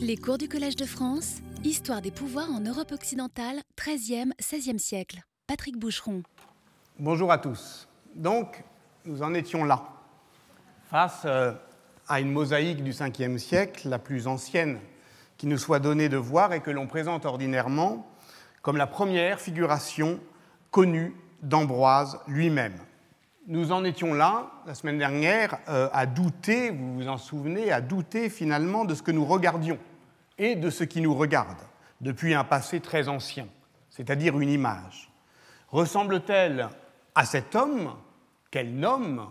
Les cours du Collège de France, Histoire des pouvoirs en Europe occidentale, 13e, 16e siècle. Patrick Boucheron. Bonjour à tous. Donc, nous en étions là, face euh, à une mosaïque du 5e siècle, la plus ancienne qui nous soit donnée de voir et que l'on présente ordinairement comme la première figuration connue d'Ambroise lui-même. Nous en étions là, la semaine dernière, euh, à douter, vous vous en souvenez, à douter finalement de ce que nous regardions et de ce qui nous regarde depuis un passé très ancien, c'est-à-dire une image. Ressemble-t-elle à cet homme qu'elle nomme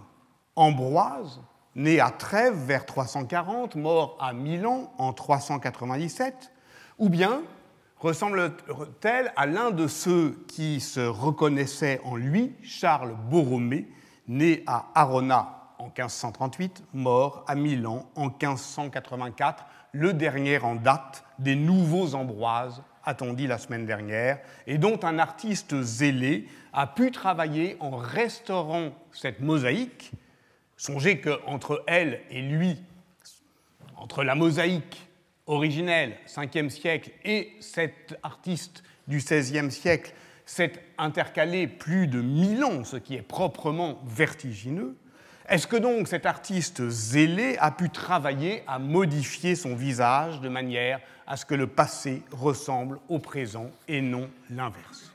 Ambroise, né à Trèves vers 340, mort à Milan en 397, ou bien ressemble-t-elle à l'un de ceux qui se reconnaissaient en lui, Charles Borromée, né à Arona en 1538, mort à Milan en 1584, le dernier en date des nouveaux Ambroises, a-t-on dit la semaine dernière, et dont un artiste zélé a pu travailler en restaurant cette mosaïque. Songez qu'entre elle et lui, entre la mosaïque originelle, 5e siècle, et cet artiste du 16e siècle, s'est intercalé plus de mille ans, ce qui est proprement vertigineux. Est-ce que donc cet artiste zélé a pu travailler à modifier son visage de manière à ce que le passé ressemble au présent et non l'inverse?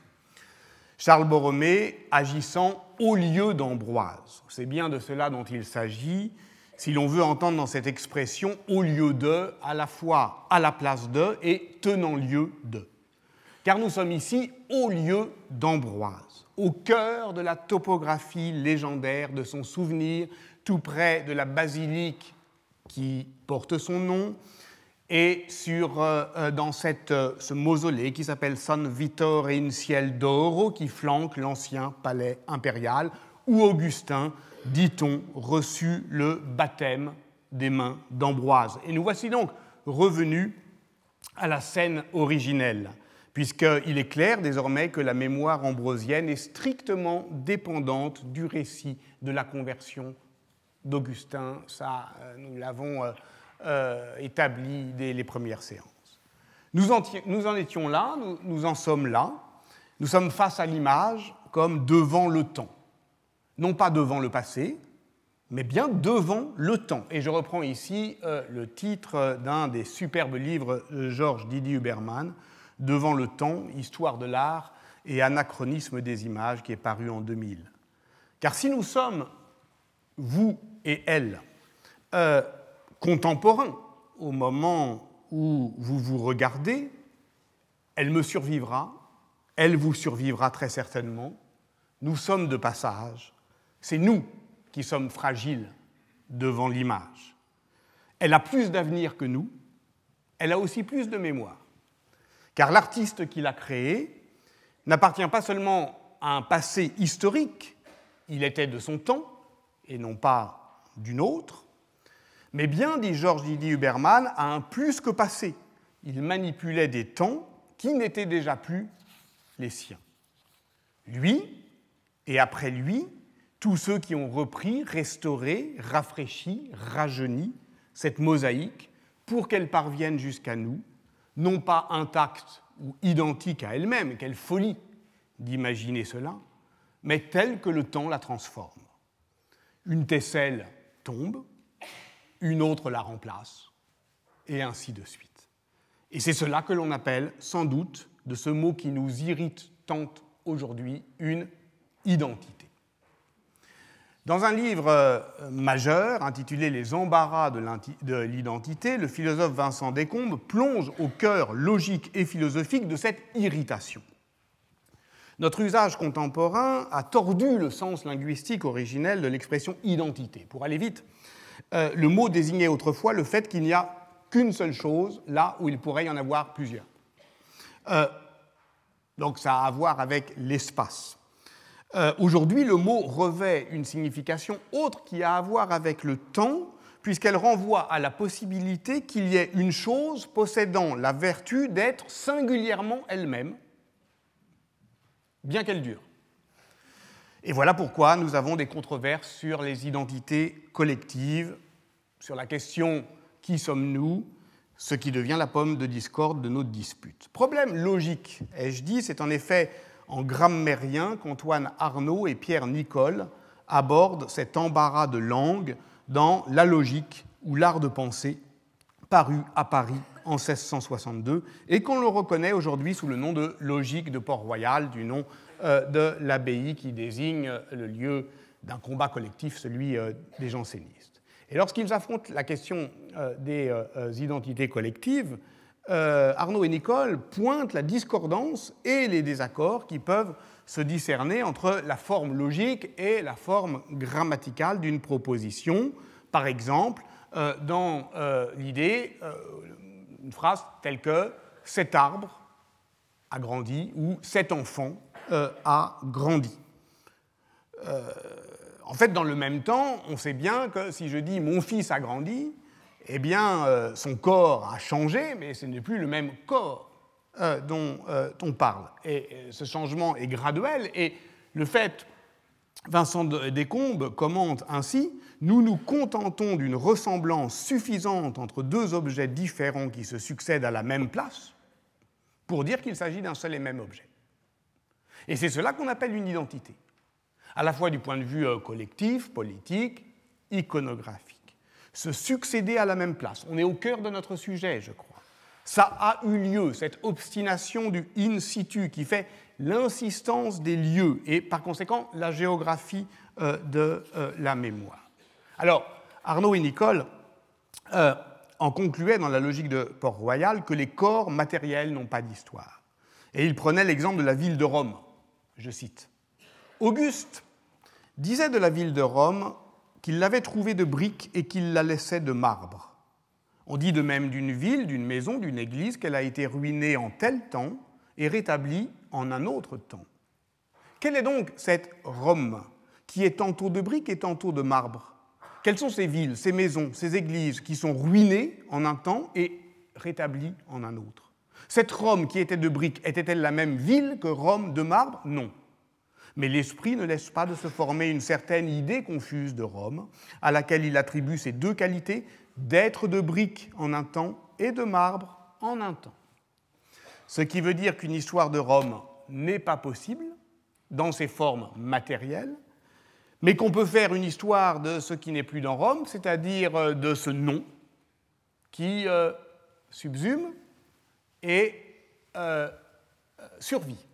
Charles Borromée agissant au lieu d'Ambroise. C'est bien de cela dont il s'agit si l'on veut entendre dans cette expression au lieu de, à la fois à la place de et tenant lieu de. Car nous sommes ici au lieu d'Ambroise, au cœur de la topographie légendaire de son souvenir, tout près de la basilique qui porte son nom, et sur, euh, euh, dans euh, ce mausolée qui s'appelle San Vittore in Ciel d'Oro, qui flanque l'ancien palais impérial, où Augustin, dit-on, reçut le baptême des mains d'Ambroise. Et nous voici donc revenus à la scène originelle puisqu'il est clair désormais que la mémoire ambrosienne est strictement dépendante du récit de la conversion d'Augustin. Ça, euh, nous l'avons euh, euh, établi dès les premières séances. Nous en, étions là, nous, nous, en sommes là. Nous sommes face à l'image comme devant le temps. Non pas devant le passé, mais bien devant le temps. Et je reprends ici le titre d'un des superbes livres de Georges Didier Huberman, Devant le temps, Histoire de l'art et anachronisme des images, qui est paru en 2000. Car si nous sommes, vous et elle, euh, contemporains au moment où vous vous regardez, elle me survivra, elle vous survivra très certainement. Nous sommes de passage, c'est nous qui sommes fragiles devant l'image. Elle a plus d'avenir que nous, elle a aussi plus de mémoire. Car l'artiste qui l'a créé n'appartient pas seulement à un passé historique, il était de son temps et non pas d'une autre, mais bien, dit Georges Didier Huberman, à un plus que passé. Il manipulait des temps qui n'étaient déjà plus les siens. Lui, et après lui, tous ceux qui ont repris, restauré, rafraîchi, rajeuni cette mosaïque pour qu'elle parvienne jusqu'à nous non pas intacte ou identique à elle-même, quelle folie d'imaginer cela, mais telle que le temps la transforme. Une tesselle tombe, une autre la remplace, et ainsi de suite. Et c'est cela que l'on appelle, sans doute, de ce mot qui nous irrite tant aujourd'hui, une identité. Dans un livre euh, majeur intitulé Les embarras de l'identité, le philosophe Vincent Descombes plonge au cœur logique et philosophique de cette irritation. Notre usage contemporain a tordu le sens linguistique originel de l'expression identité. Pour aller vite, euh, le mot désignait autrefois le fait qu'il n'y a qu'une seule chose là où il pourrait y en avoir plusieurs. Euh, donc ça a à voir avec l'espace. Euh, aujourd'hui, le mot revêt une signification autre qui a à voir avec le temps, puisqu'elle renvoie à la possibilité qu'il y ait une chose possédant la vertu d'être singulièrement elle-même, bien qu'elle dure. Et voilà pourquoi nous avons des controverses sur les identités collectives, sur la question qui sommes-nous, ce qui devient la pomme de discorde de notre dispute. Problème logique, ai-je dit, c'est en effet en grammairien qu'Antoine Arnaud et Pierre Nicole abordent cet embarras de langue dans La logique ou l'art de penser, paru à Paris en 1662, et qu'on le reconnaît aujourd'hui sous le nom de logique de Port-Royal, du nom euh, de l'abbaye qui désigne le lieu d'un combat collectif, celui euh, des jansénistes. Et lorsqu'ils affrontent la question euh, des identités collectives, Arnaud et Nicole pointent la discordance et les désaccords qui peuvent se discerner entre la forme logique et la forme grammaticale d'une proposition. Par exemple, dans l'idée, une phrase telle que cet arbre a grandi ou cet enfant a grandi. En fait, dans le même temps, on sait bien que si je dis mon fils a grandi, eh bien, euh, son corps a changé, mais ce n'est plus le même corps euh, dont euh, on parle. Et ce changement est graduel, et le fait, Vincent Descombes commente ainsi, nous nous contentons d'une ressemblance suffisante entre deux objets différents qui se succèdent à la même place pour dire qu'il s'agit d'un seul et même objet. Et c'est cela qu'on appelle une identité à la fois du point de vue collectif, politique, iconographique. Se succéder à la même place. On est au cœur de notre sujet, je crois. Ça a eu lieu, cette obstination du in situ qui fait l'insistance des lieux et par conséquent la géographie euh, de euh, la mémoire. Alors, Arnaud et Nicole en concluaient dans la logique de Port-Royal que les corps matériels n'ont pas d'histoire. Et ils prenaient l'exemple de la ville de Rome, je cite. Auguste disait de la ville de Rome qu'il l'avait trouvée de briques et qu'il la laissait de marbre. On dit de même d'une ville, d'une maison, d'une église qu'elle a été ruinée en tel temps et rétablie en un autre temps. Quelle est donc cette Rome qui est tantôt de briques et tantôt de marbre? Quelles sont ces villes, ces maisons, ces églises qui sont ruinées en un temps et rétablies en un autre? Cette Rome qui était de briques, était-elle la même ville que Rome de marbre? Non. Mais l'esprit ne laisse pas de se former une certaine idée confuse de Rome, à laquelle il attribue ces deux qualités, d'être de briques en un temps et de marbre en un temps. Ce qui veut dire qu'une histoire de Rome n'est pas possible dans ses formes matérielles, mais qu'on peut faire une histoire de ce qui n'est plus dans Rome, c'est-à-dire euh, de ce nom qui euh, subsume et euh, survit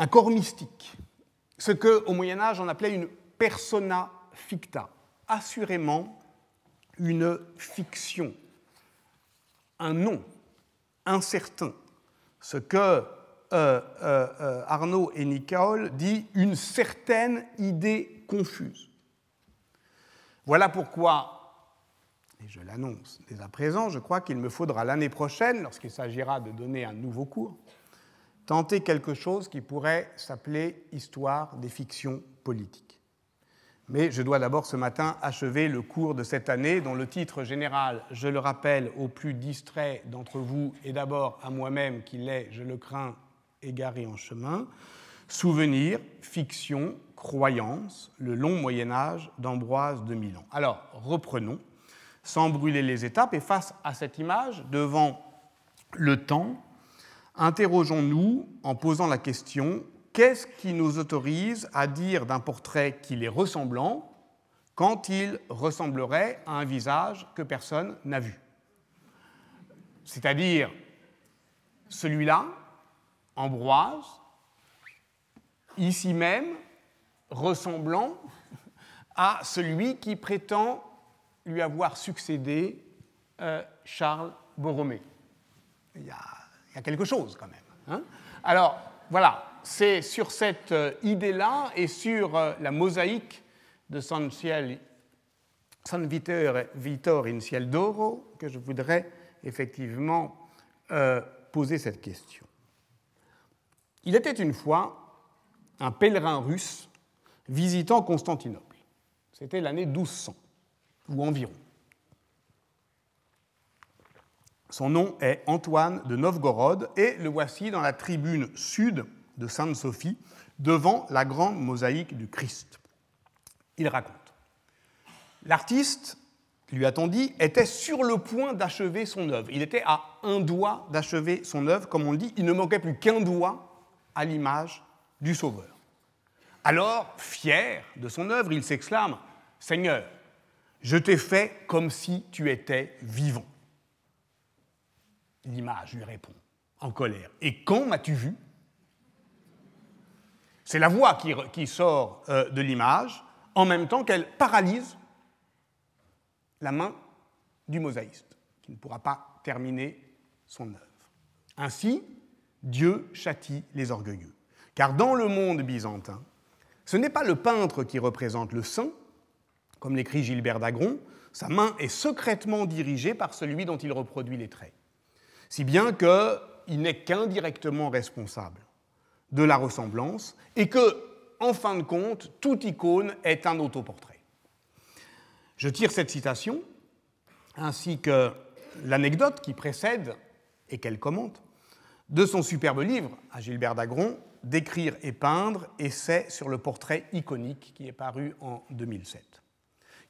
un corps mystique, ce que au Moyen Âge on appelait une persona ficta, assurément une fiction, un nom incertain, ce que euh, euh, euh, Arnaud et Nicole dit une certaine idée confuse. Voilà pourquoi, et je l'annonce dès à présent, je crois qu'il me faudra l'année prochaine, lorsqu'il s'agira de donner un nouveau cours, tenter quelque chose qui pourrait s'appeler Histoire des fictions politiques. Mais je dois d'abord ce matin achever le cours de cette année, dont le titre général, je le rappelle aux plus distraits d'entre vous, et d'abord à moi-même qui l'ai, je le crains, égaré en chemin, Souvenir, fiction, croyance, le long Moyen Âge d'Ambroise de Milan. Alors, reprenons, sans brûler les étapes, et face à cette image, devant le temps, interrogeons-nous en posant la question qu'est-ce qui nous autorise à dire d'un portrait qu'il est ressemblant quand il ressemblerait à un visage que personne n'a vu? C'est-à-dire celui-là, Ambroise, ici même, ressemblant à celui qui prétend lui avoir succédé euh, Charles Borromée. Il y a il y a quelque chose quand même. Hein. Alors voilà, c'est sur cette euh, idée-là et sur euh, la mosaïque de San, Ciel, in Ciel d'Oro que je voudrais effectivement euh, poser cette question. Il était une fois un pèlerin russe visitant Constantinople. C'était l'année 1200, ou environ. Son nom est Antoine de Novgorod et le voici dans la tribune sud de Sainte-Sophie, devant la grande mosaïque du Christ. Il raconte L'artiste lui a-t-on dit, était sur le point d'achever son œuvre. Il était à un doigt d'achever son œuvre, comme on le dit, il ne manquait plus qu'un doigt à l'image du Sauveur. Alors, fier de son œuvre, il s'exclame Seigneur, je t'ai fait comme si tu étais vivant. L'image lui répond, en colère Et quand m'as-tu vu? C'est la voix qui, sort euh, de l'image, en même temps qu'elle paralyse la main du mosaïste, qui ne pourra pas terminer son œuvre. Ainsi, Dieu châtie les orgueilleux. Car dans le monde byzantin, ce n'est pas le peintre qui représente le saint, comme l'écrit Gilbert d'Agron, sa main est secrètement dirigée par celui dont il reproduit les traits. Si bien qu'il n'est qu'indirectement responsable de la ressemblance et que, en fin de compte, toute icône est un autoportrait. Je tire cette citation, ainsi que l'anecdote qui précède et qu'elle commente, de son superbe livre à Gilbert Dagron, D'écrire et peindre, essai sur le portrait iconique, qui est paru en 2007.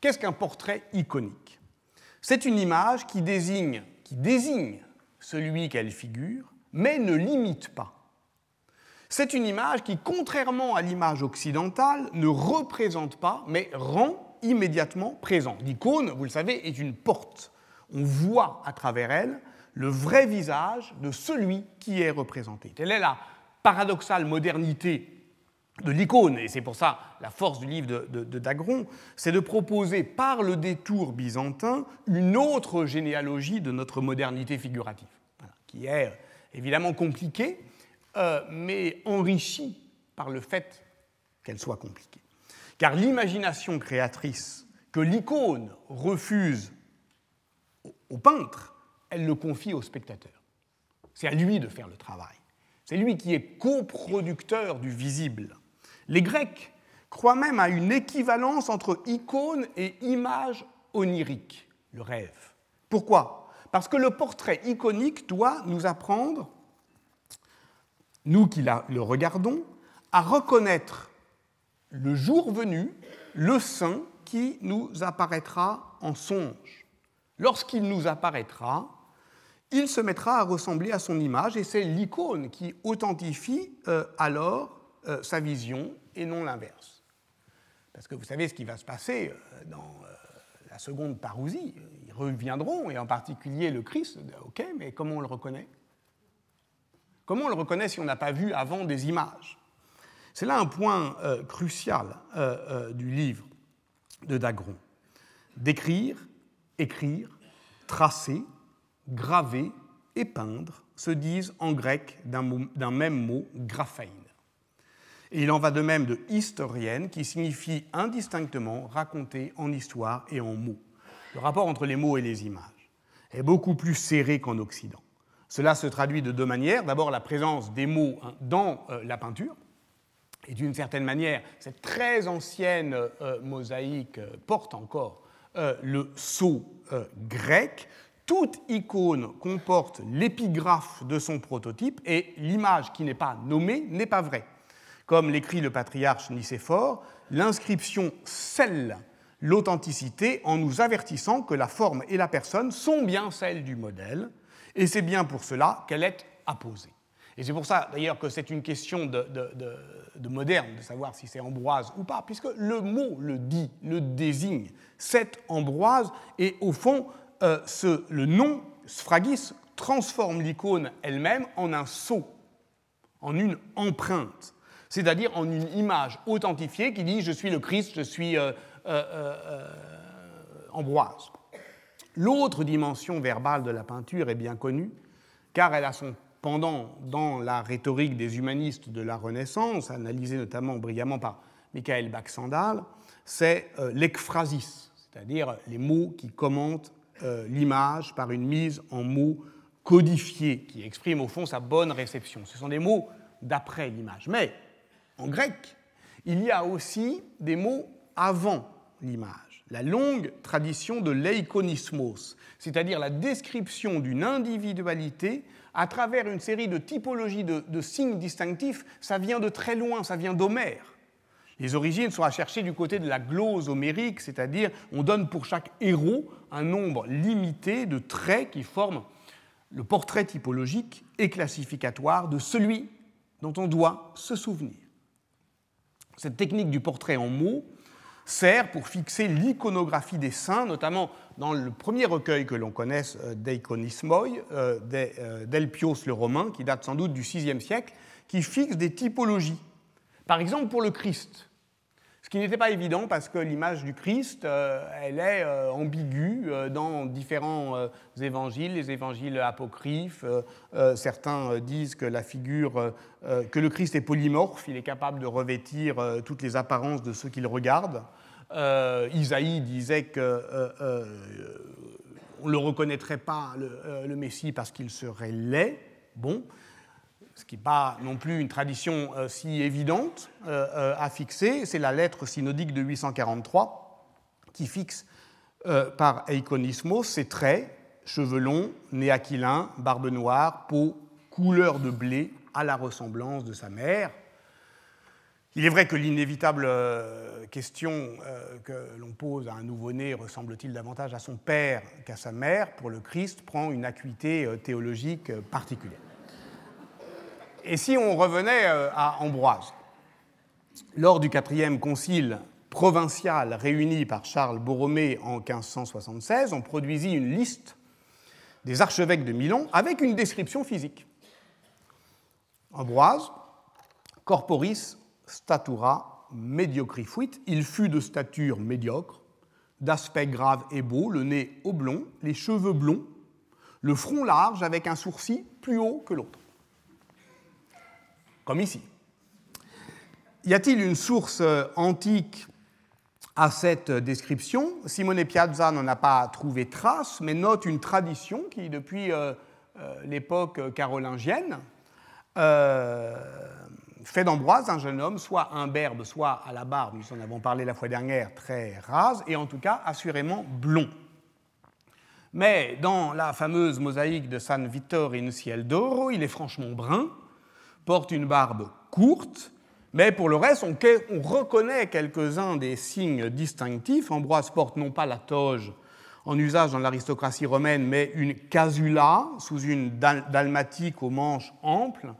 Qu'est-ce qu'un portrait iconique? C'est une image qui désigne, qui désigne celui qu'elle figure, mais ne l'imite pas. C'est une image qui, contrairement à l'image occidentale, ne représente pas, mais rend immédiatement présent. L'icône, vous le savez, est une porte. On voit à travers elle le vrai visage de celui qui est représenté. Telle est la paradoxale modernité de l'icône, et c'est pour ça la force du livre de, Dagron, c'est de proposer par le détour byzantin une autre généalogie de notre modernité figurative, qui est évidemment compliquée, euh, mais enrichie par le fait qu'elle soit compliquée. Car l'imagination créatrice que l'icône refuse au peintre, elle le confie au spectateur. C'est à lui de faire le travail. C'est lui qui est coproducteur du visible. Les Grecs croient même à une équivalence entre icône et image onirique, le rêve. Pourquoi? Parce que le portrait iconique doit nous apprendre, nous qui le regardons, à reconnaître le jour venu, le saint qui nous apparaîtra en songe. Lorsqu'il nous apparaîtra, il se mettra à ressembler à son image et c'est l'icône qui authentifie euh, alors euh, sa vision et non l'inverse. Parce que vous savez ce qui va se passer euh, dans la seconde parousie. Ils reviendront, et en particulier le Christ. Ok, mais comment on le reconnaît? Comment on le reconnaît si on n'a pas vu avant des images? C'est là un point euh, crucial euh, euh, du livre de Dagron. D'écrire, écrire, tracer, graver et peindre se disent en grec d'un même mot, graphein. Et il en va de même de historienne, qui signifie indistinctement raconter en histoire et en mots. Le rapport entre les mots et les images est beaucoup plus serré qu'en Occident. Cela se traduit de deux manières. D'abord, la présence des mots hein, dans la peinture, et d'une certaine manière, cette très ancienne euh, mosaïque euh, porte encore euh, le sceau grec. Toute icône comporte l'épigraphe de son prototype et l'image qui n'est pas nommée n'est pas vraie. Comme l'écrit le patriarche Nicéphore, l'inscription scelle l'authenticité en nous avertissant que la forme et la personne sont bien celles du modèle, et c'est bien pour cela qu'elle est apposée. Et c'est pour ça d'ailleurs que c'est une question de, de moderne de savoir si c'est Ambroise ou pas, puisque le mot le dit, le désigne. C'est Ambroise, et au fond, euh, ce, le nom Sfragis transforme l'icône elle-même en un sceau, en une empreinte, c'est-à-dire en une image authentifiée qui dit je suis le Christ, je suis euh, euh, Ambroise. L'autre dimension verbale de la peinture est bien connue, car elle a son pendant dans la rhétorique des humanistes de la Renaissance, analysée notamment brillamment par Michael Baxandal, c'est euh, l'ekphrasis, c'est-à-dire les mots qui commentent euh, l'image par une mise en mots codifiés, qui expriment au fond sa bonne réception. Ce sont des mots d'après l'image. Mais en grec, il y a aussi des mots avant l'image. La longue tradition de l'eikonismos, c'est-à-dire la description d'une individualité à travers une série de typologies de, signes distinctifs, ça vient de très loin, ça vient d'Homère. Les origines sont à chercher du côté de la glose homérique, c'est-à-dire on donne pour chaque héros un nombre limité de traits qui forment le portrait typologique et classificatoire de celui dont on doit se souvenir. Cette technique du portrait en mots sert pour fixer l'iconographie des saints, notamment dans le premier recueil que l'on connaisse euh, d'Iconismoi, euh, euh, d'Elpios le Romain, qui date sans doute du VIe siècle, qui fixe des typologies. Par exemple, pour le Christ, ce qui n'était pas évident parce que l'image du Christ, euh, elle est euh, ambiguë euh, dans différents évangiles, les évangiles apocryphes. certains disent que la figure, que le Christ est polymorphe, il est capable de revêtir toutes les apparences de ceux qu'il regarde. Isaïe disait que on ne le reconnaîtrait pas le, le Messie parce qu'il serait laid. Bon, ce qui n'est pas non plus une tradition euh, si évidente euh, euh, à fixer, c'est la lettre synodique de 843 qui fixe par Eikonismos ses traits, cheveux longs, nez aquilin, barbe noire, peau couleur de blé, à la ressemblance de sa mère. Il est vrai que l'inévitable question que l'on pose à un nouveau-né ressemble-t-il davantage à son père qu'à sa mère pour le Christ prend une acuité théologique particulière. Et si on revenait euh, à Ambroise, lors du quatrième concile provincial réuni par Charles Borromée en 1576, on produisit une liste des archevêques de Milan avec une description physique. Ambroise, corporis statura mediocri fuit, il fut de stature médiocre, d'aspect grave et beau, le nez oblong, les cheveux blonds, le front large avec un sourcil plus haut que l'autre comme ici. Y a-t-il une source euh, antique à cette description? Simone Piazza n'en a pas trouvé trace, mais note une tradition qui, depuis euh, euh, l'époque carolingienne, fait d'Ambroise un jeune homme, soit imberbe, soit à la barbe, nous en avons parlé la fois dernière, très rase, et en tout cas assurément blond. Mais dans la fameuse mosaïque de San Vittore in Ciel d'Oro, il est franchement brun, porte une barbe courte, mais pour le reste, on, reconnaît quelques-uns des signes distinctifs. Ambroise porte non pas la toge en usage dans l'aristocratie romaine, mais une casula sous une dalmatique aux manches amples,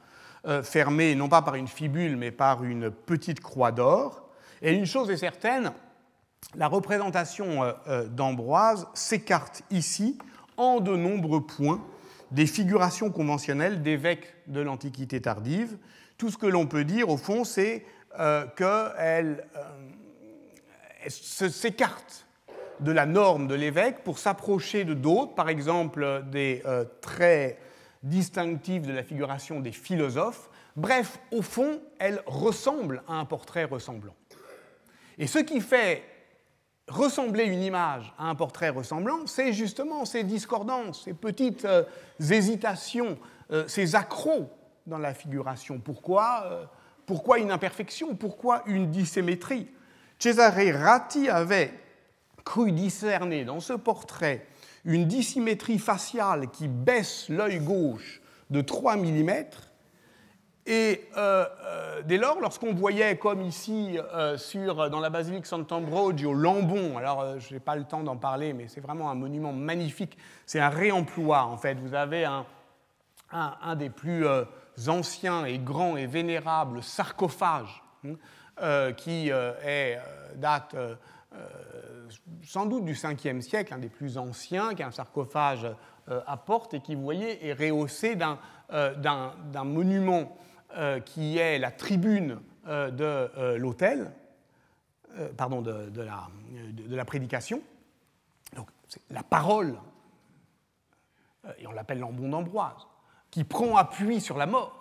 euh, fermée non pas par une fibule, mais par une petite croix d'or. Et une chose est certaine, la représentation euh, euh, d'Ambroise s'écarte ici en de nombreux points des figurations conventionnelles d'évêques de l'Antiquité tardive. Tout ce que l'on peut dire, au fond, c'est euh, qu'elles euh, s'écartent de la norme de l'évêque pour s'approcher de d'autres, par exemple des euh, traits distinctifs de la figuration des philosophes. Bref, au fond, elles ressemblent à un portrait ressemblant. Et ce qui fait ressembler une image à un portrait ressemblant, c'est justement ces discordances, ces petites euh, hésitations, euh, ces accros dans la figuration. Pourquoi, euh, pourquoi une imperfection? Pourquoi une dissymétrie? Cesare Ratti avait cru discerner dans ce portrait une dissymétrie faciale qui baisse l'œil gauche de 3 mm et euh, euh, dès lors, lorsqu'on voyait, comme ici euh, sur, dans la basilique Sant'Ambrogio, Lambon, alors je n'ai pas le temps d'en parler, mais c'est vraiment un monument magnifique, c'est un réemploi en fait. Vous avez un, un, des plus anciens et grands et vénérables sarcophages hein, qui date sans doute du 5e siècle, un des plus anciens, qui est un sarcophage à porte et qui, vous voyez, est rehaussé d'un monument qui est la tribune euh, de euh, l'autel, pardon, de, la, de, la, prédication. Donc, c'est la parole, et on l'appelle l'ambon d'Ambroise, qui prend appui sur la mort.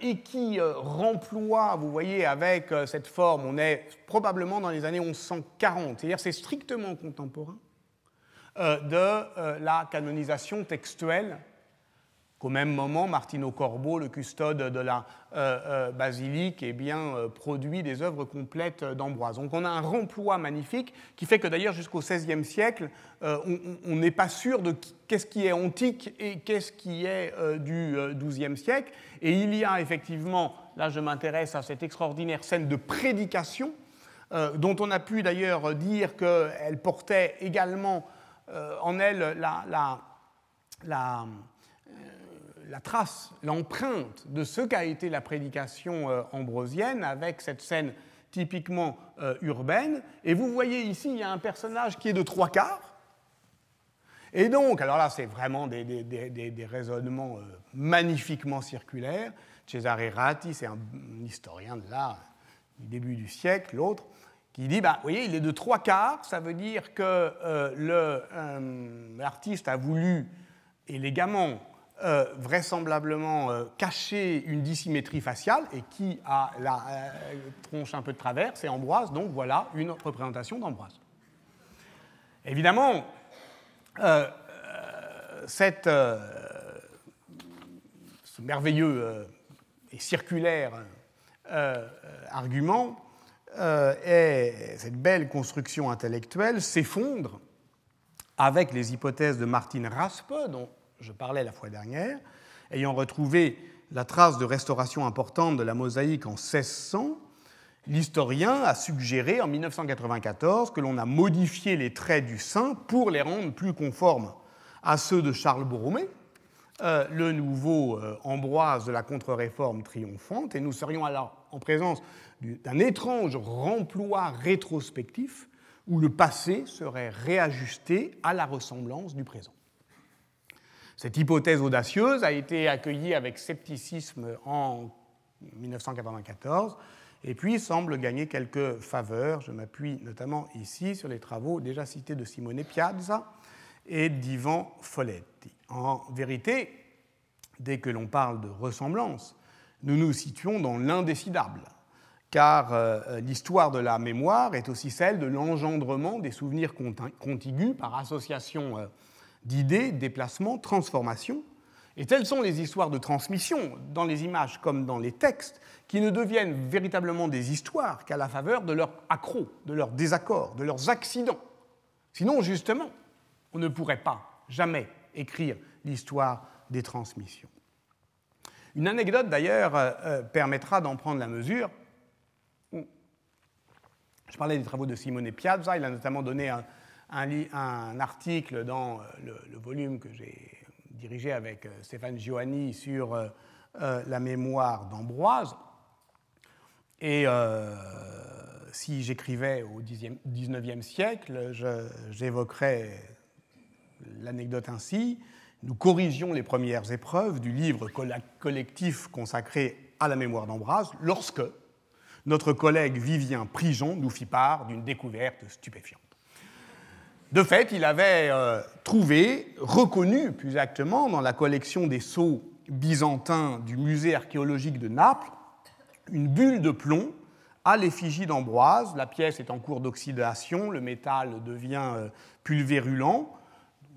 et qui remploie, vous voyez, avec cette forme, on est probablement dans les années 1140, c'est-à-dire c'est strictement contemporain de la canonisation textuelle qu'au même moment, Martino Corbo, le custode de la euh, euh, basilique, eh bien, euh, produit des œuvres complètes d'Ambroise. Donc on a un remploi magnifique qui fait que d'ailleurs jusqu'au XVIe siècle, on n'est pas sûr de qu'est-ce qui est antique et qu'est-ce qui est du XIIe siècle. Et il y a effectivement, là je m'intéresse à cette extraordinaire scène de prédication, dont on a pu d'ailleurs dire qu'elle portait également en elle la la trace, l'empreinte de ce qu'a été la prédication euh, ambrosienne avec cette scène typiquement euh, urbaine. Et vous voyez ici, il y a un personnage qui est de trois quarts. Et donc, alors là, c'est vraiment des, raisonnements euh, magnifiquement circulaires. Cesare Ratti, c'est un, historien de là, du début du siècle, l'autre, qui dit, bah, vous voyez, il est de trois quarts, ça veut dire que l'artiste a voulu élégamment euh, vraisemblablement euh, cacher une dissymétrie faciale et qui a la euh, tronche un peu de travers, c'est Ambroise, donc voilà une représentation d'Ambroise. Évidemment, cette, ce merveilleux et circulaire argument et cette belle construction intellectuelle s'effondre avec les hypothèses de Martin Raspe, dont je parlais la fois dernière, ayant retrouvé la trace de restauration importante de la mosaïque en 1600, l'historien a suggéré en 1994 que l'on a modifié les traits du saint pour les rendre plus conformes à ceux de Charles Borromée, euh, le nouveau euh, Ambroise de la contre-réforme triomphante, et nous serions alors en présence d'un étrange remploi rétrospectif où le passé serait réajusté à la ressemblance du présent. Cette hypothèse audacieuse a été accueillie avec scepticisme en 1994 et puis semble gagner quelques faveurs. Je m'appuie notamment ici sur les travaux déjà cités de Simone Piazza et d'Ivan Folletti. En vérité, dès que l'on parle de ressemblance, nous nous situons dans l'indécidable, car euh, l'histoire de la mémoire est aussi celle de l'engendrement des souvenirs contigus par association euh, d'idées, déplacements, transformations. Et telles sont les histoires de transmission, dans les images comme dans les textes, qui ne deviennent véritablement des histoires qu'à la faveur de leurs accros, de leurs désaccords, de leurs accidents. Sinon, justement, on ne pourrait pas jamais écrire l'histoire des transmissions. Une anecdote, d'ailleurs, euh, euh, permettra d'en prendre la mesure. Je parlais des travaux de Simone Piazza, il a notamment donné un, un, article dans euh, le, volume que j'ai dirigé avec euh, Stéphane Giovanni sur euh, la mémoire d'Ambroise. Et si j'écrivais au XIXe siècle, j'évoquerais l'anecdote ainsi. Nous corrigions les premières épreuves du livre collectif consacré à la mémoire d'Ambroise lorsque notre collègue Vivien Prigent nous fit part d'une découverte stupéfiante. De fait, il avait euh, trouvé, reconnu plus exactement, dans la collection des sceaux byzantins du musée archéologique de Naples, une bulle de plomb à l'effigie d'Ambroise. La pièce est en cours d'oxydation, le métal devient euh, pulvérulent.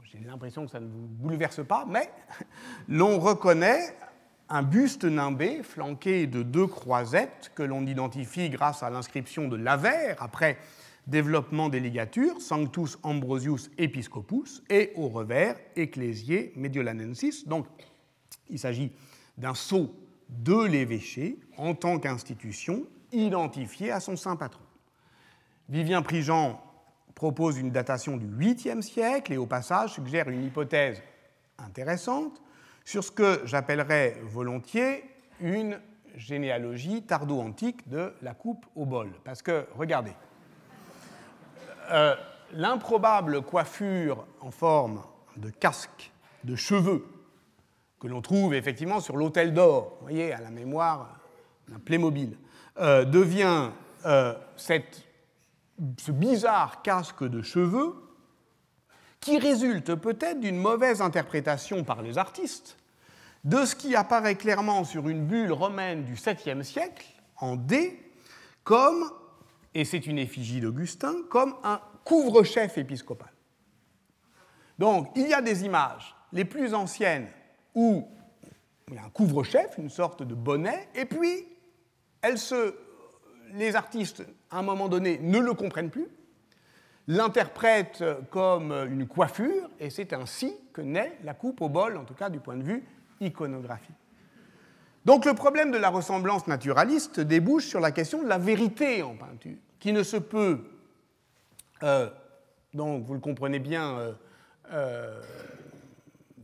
J'ai l'impression que ça ne vous bouleverse pas, mais l'on reconnaît un buste nimbé flanqué de deux croisettes que l'on identifie grâce à l'inscription de Laver, après développement des ligatures, Sanctus Ambrosius Episcopus, et au revers, Ecclesiae Mediolanensis. Donc, il s'agit d'un sceau de l'évêché en tant qu'institution identifiée à son saint patron. Vivien Prigent propose une datation du 8e siècle et au passage suggère une hypothèse intéressante sur ce que j'appellerais volontiers une généalogie tardo-antique de la coupe au bol. Parce que, regardez, euh, l'improbable coiffure en forme de casque de cheveux que l'on trouve effectivement sur l'hôtel d'or, vous voyez, à la mémoire d'un Playmobil, euh, devient euh, ce bizarre casque de cheveux qui résulte peut-être d'une mauvaise interprétation par les artistes de ce qui apparaît clairement sur une bulle romaine du 7e siècle, en D, comme et c'est une effigie d'Augustin, comme un couvre-chef épiscopal. Donc, il y a des images, les plus anciennes, où il y a un couvre-chef, une sorte de bonnet, et puis elle se, les artistes, à un moment donné, ne le comprennent plus, l'interprètent comme une coiffure, et c'est ainsi que naît la coupe au bol, en tout cas du point de vue iconographique. Donc le problème de la ressemblance naturaliste débouche sur la question de la vérité en peinture, qui ne se peut, euh, donc vous le comprenez bien, euh, euh,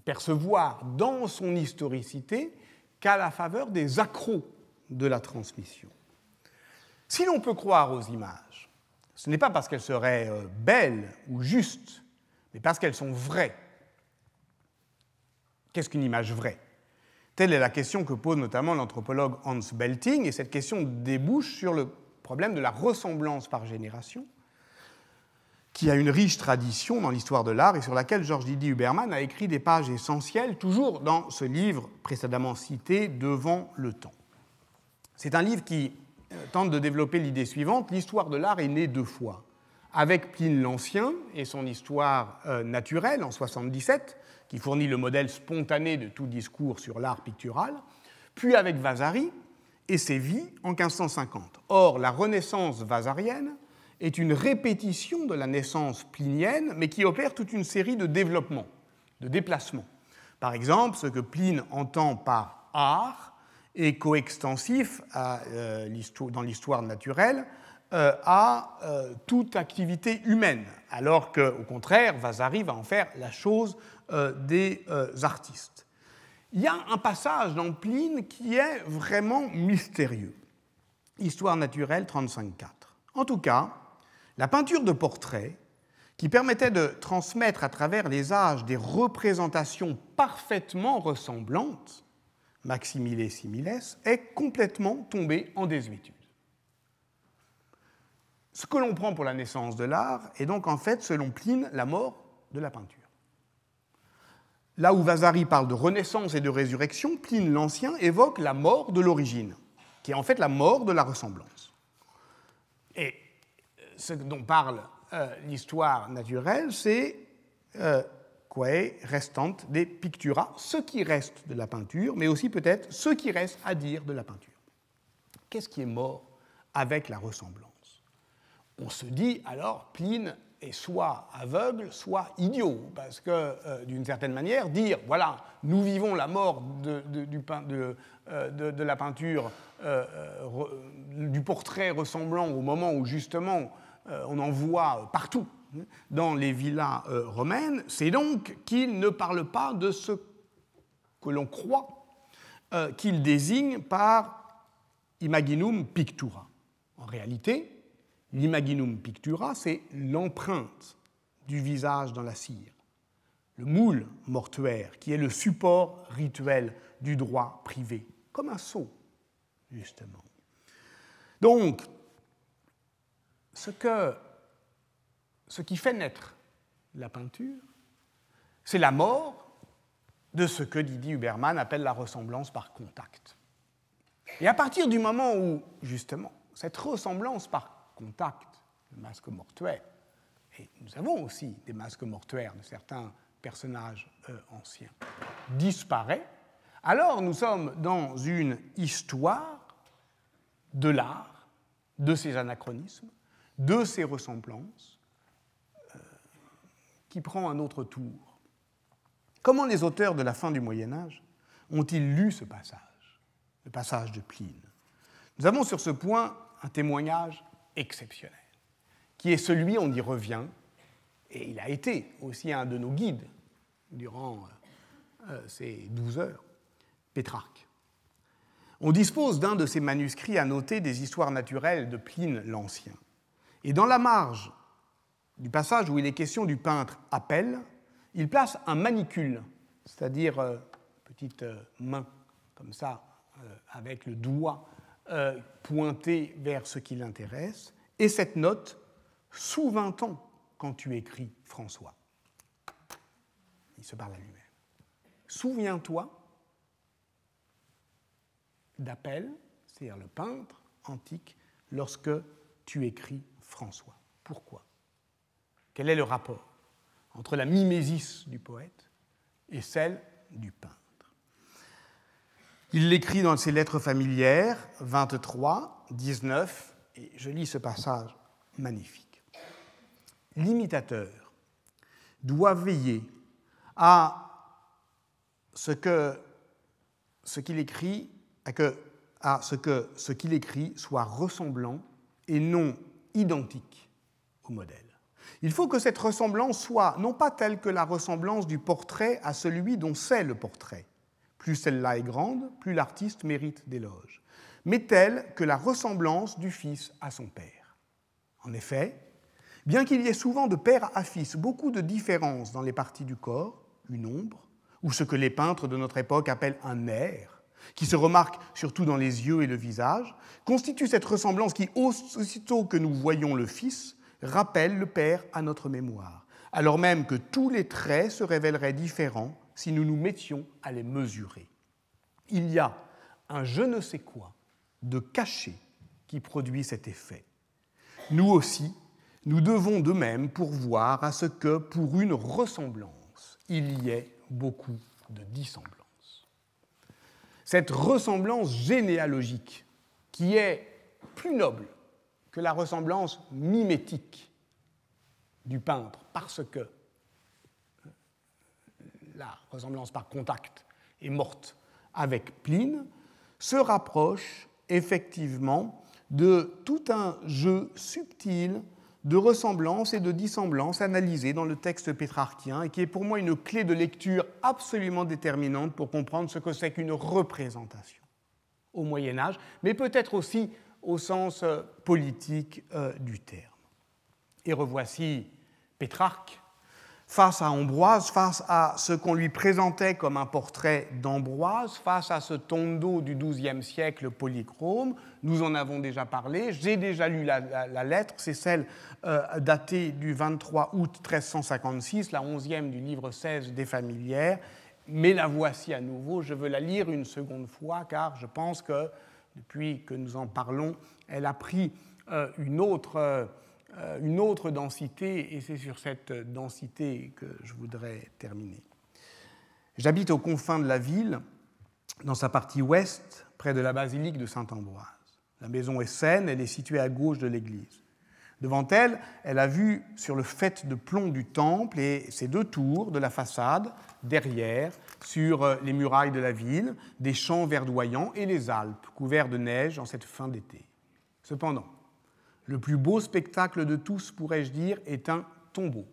percevoir dans son historicité qu'à la faveur des accros de la transmission. Si l'on peut croire aux images, ce n'est pas parce qu'elles seraient belles ou justes, mais parce qu'elles sont vraies. Qu'est-ce qu'une image vraie? Telle est la question que pose notamment l'anthropologue Hans Belting, et cette question débouche sur le problème de la ressemblance par génération, qui a une riche tradition dans l'histoire de l'art et sur laquelle Georges Didier Huberman a écrit des pages essentielles, toujours dans ce livre précédemment cité, Devant le temps. C'est un livre qui euh, tente de développer l'idée suivante l'histoire de l'art est née deux fois. Avec Pline l'Ancien et son histoire euh, naturelle en 77, qui fournit le modèle spontané de tout discours sur l'art pictural, puis avec Vasari et ses vies en 1550. Or, la renaissance vasarienne est une répétition de la naissance plinienne, mais qui opère toute une série de développements, de déplacements. Par exemple, ce que Pline entend par art est coextensif euh, dans l'histoire naturelle euh, à euh, toute activité humaine, alors qu'au contraire, Vasari va en faire la chose des artistes. Il y a un passage dans Pline qui est vraiment mystérieux. Histoire naturelle 35.4. En tout cas, la peinture de portrait, qui permettait de transmettre à travers les âges des représentations parfaitement ressemblantes, maximile similes, est complètement tombée en désuétude. Ce que l'on prend pour la naissance de l'art est donc en fait, selon Pline, la mort de la peinture. Là où Vasari parle de renaissance et de résurrection, Pline l'Ancien évoque la mort de l'origine, qui est en fait la mort de la ressemblance. Et ce dont parle euh, l'histoire naturelle, c'est euh, quae restant des pictura, ce qui reste de la peinture, mais aussi peut-être ce qui reste à dire de la peinture. Qu'est-ce qui est mort avec la ressemblance? On se dit alors, Pline soit aveugle, soit idiot, parce que euh, d'une certaine manière, dire, voilà, nous vivons la mort de, euh, la peinture, du portrait ressemblant au moment où justement euh, on en voit partout hein, dans les villas euh, romaines, c'est donc qu'il ne parle pas de ce que l'on croit euh, qu'il désigne par imaginum pictura. En réalité, l'imaginum pictura, c'est l'empreinte du visage dans la cire, le moule mortuaire, qui est le support rituel du droit privé, comme un sceau, justement. Donc, ce, que, ce qui fait naître la peinture, c'est la mort de ce que Didier Huberman appelle la ressemblance par contact. Et à partir du moment où, justement, cette ressemblance par contact, le masque mortuaire, et nous avons aussi des masques mortuaires de certains personnages euh, anciens, disparaît, alors nous sommes dans une histoire de l'art, de ces anachronismes, de ces ressemblances euh, qui prend un autre tour. Comment les auteurs de la fin du Moyen Âge ont-ils lu ce passage, le passage de Pline? Nous avons sur ce point un témoignage exceptionnel, qui est celui, on y revient, et il a été aussi un de nos guides durant euh, euh, ces douze heures, Pétrarque. On dispose d'un de ces manuscrits noter des histoires naturelles de Pline l'Ancien. Et dans la marge du passage où il est question du peintre appel, il place un manicule, c'est-à-dire euh, petite main, comme ça, avec le doigt pointé vers ce qui l'intéresse, et cette note sous 20 ans quand tu écris François. Il se parle à lui-même. Souviens-toi d'appel, c'est-à-dire le peintre antique, lorsque tu écris François. Pourquoi? Quel est le rapport entre la mimésis du poète et celle du peintre? Il l'écrit dans ses lettres familières, 23, 19, et je lis ce passage magnifique. L'imitateur doit veiller à ce que ce qu'il écrit, à, ce que ce qu'il écrit soit ressemblant et non identique au modèle. Il faut que cette ressemblance soit non pas telle que la ressemblance du portrait à celui dont c'est le portrait. Plus celle-là est grande, plus l'artiste mérite d'éloges, mais telle que la ressemblance du fils à son père. En effet, bien qu'il y ait souvent de père à fils beaucoup de différences dans les parties du corps, une ombre, ou ce que les peintres de notre époque appellent un air, qui se remarque surtout dans les yeux et le visage, constitue cette ressemblance qui, aussitôt que nous voyons le Fils, rappelle le Père à notre mémoire, alors même que tous les traits se révéleraient différents si nous nous mettions à les mesurer. Il y a un je ne sais quoi de caché qui produit cet effet. Nous aussi, nous devons de même pourvoir à ce que, pour une ressemblance, il y ait beaucoup de dissemblance cette ressemblance généalogique qui est plus noble que la ressemblance mimétique du peintre, parce que la ressemblance par contact est morte avec Pline, se rapproche effectivement de tout un jeu subtil de ressemblance et de dissemblance analysée dans le texte pétrarchien et qui est pour moi une clé de lecture absolument déterminante pour comprendre ce que c'est qu'une représentation au Moyen Âge, mais peut-être aussi au sens euh, politique euh, du terme. Et revoici Pétrarque face à Ambroise, face à ce qu'on lui présentait comme un portrait d'Ambroise, face à ce tondo du XIIe siècle polychrome. Nous en avons déjà parlé, j'ai déjà lu la, lettre, c'est celle euh, datée du 23 août 1356, la onzième du livre 16 des familières, mais la voici à nouveau, je veux la lire une seconde fois car je pense que depuis que nous en parlons, elle a pris euh, une autre... Euh, une autre densité, et c'est sur cette densité que je voudrais terminer. J'habite aux confins de la ville, dans sa partie ouest, près de la basilique de Saint-Ambroise. La maison est saine, elle est située à gauche de l'église. Devant elle, elle a vu sur le fait de plomb du temple et ses deux tours de la façade, derrière, sur euh, les murailles de la ville, des champs verdoyants et les Alpes, couverts de neige en cette fin d'été. Cependant, le plus beau spectacle de tous, pourrais-je dire, est un tombeau.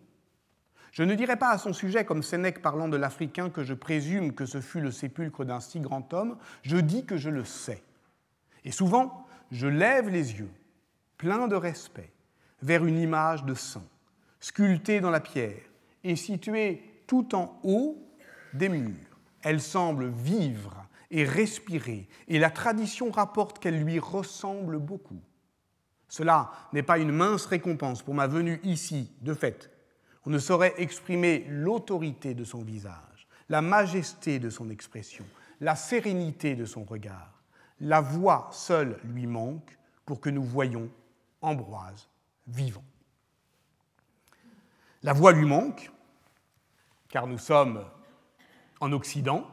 Je ne dirais pas à son sujet, comme Sénèque parlant de l'Africain, que je présume que ce fut le sépulcre d'un si grand homme, je dis que je le sais. Et souvent, je lève les yeux, plein de respect, vers une image de saint, sculptée dans la pierre et située tout en haut des murs. Elle semble vivre et respirer, et la tradition rapporte qu'elle lui ressemble beaucoup. Cela n'est pas une mince récompense pour ma venue ici, de fait. On ne saurait exprimer l'autorité de son visage, la majesté de son expression, la sérénité de son regard. La voix seule lui manque pour que nous voyions Ambroise vivant. La voix lui manque, car nous sommes en Occident,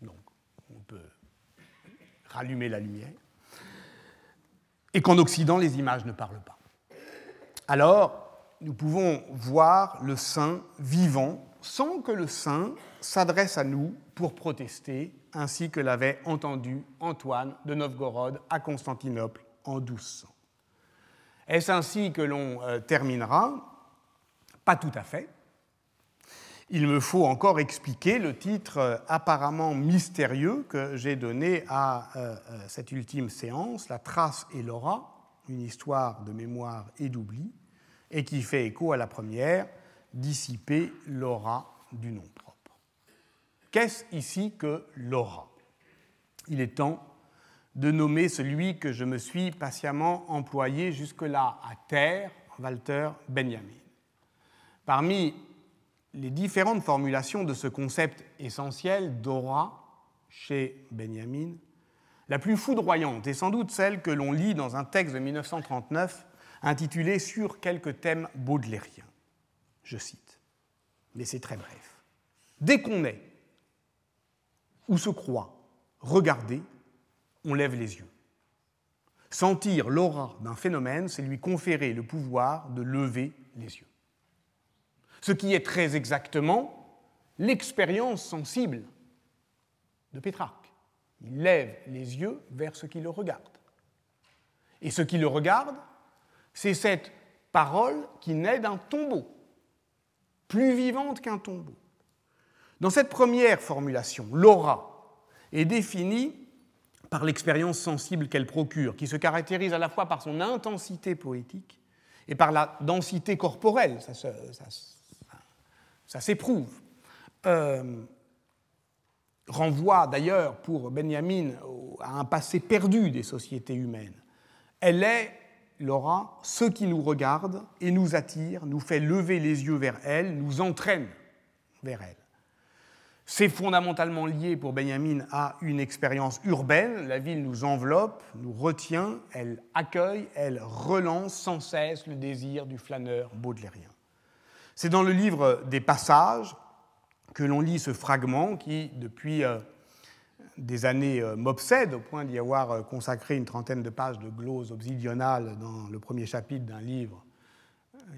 donc on peut rallumer la lumière et qu'en Occident, les images ne parlent pas. Alors, nous pouvons voir le saint vivant sans que le saint s'adresse à nous pour protester, ainsi que l'avait entendu Antoine de Novgorod à Constantinople en 1200. Est-ce ainsi que l'on euh, terminera? Pas tout à fait. Il me faut encore expliquer le titre euh, apparemment mystérieux que j'ai donné à euh, euh, cette ultime séance, La trace et l'aura, une histoire de mémoire et d'oubli, et qui fait écho à la première, Dissiper l'aura du nom propre. Qu'est-ce ici que l'aura? Il est temps de nommer celui que je me suis patiemment employé jusque-là à terre, Walter Benjamin. Parmi les différentes formulations de ce concept essentiel d'aura chez Benjamin, la plus foudroyante est sans doute celle que l'on lit dans un texte de 1939 intitulé Sur quelques thèmes baudelairiens. Je cite, mais c'est très bref. Dès qu'on est, ou se croit regarder, on lève les yeux. Sentir l'aura d'un phénomène, c'est lui conférer le pouvoir de lever les yeux. Ce qui est très exactement l'expérience sensible de Pétrarque. Il lève les yeux vers ce qui le regarde. Et ce qui le regarde, c'est cette parole qui naît d'un tombeau, plus vivante qu'un tombeau. Dans cette première formulation, l'aura est définie par l'expérience sensible qu'elle procure, qui se caractérise à la fois par son intensité poétique et par la densité corporelle. S'éprouve. Euh, renvoie d'ailleurs pour Benjamin à un passé perdu des sociétés humaines. Elle est, Laura, ce qui nous regarde et nous attire, nous fait lever les yeux vers elle, nous entraîne vers elle. C'est fondamentalement lié pour Benjamin à une expérience urbaine. La ville nous enveloppe, nous retient, elle accueille, elle relance sans cesse le désir du flâneur baudelairien. C'est dans le livre des passages que l'on lit ce fragment qui, depuis euh, des années, euh, m'obsède au point d'y avoir euh, consacré une trentaine de pages de glose obsidionale dans le premier chapitre d'un livre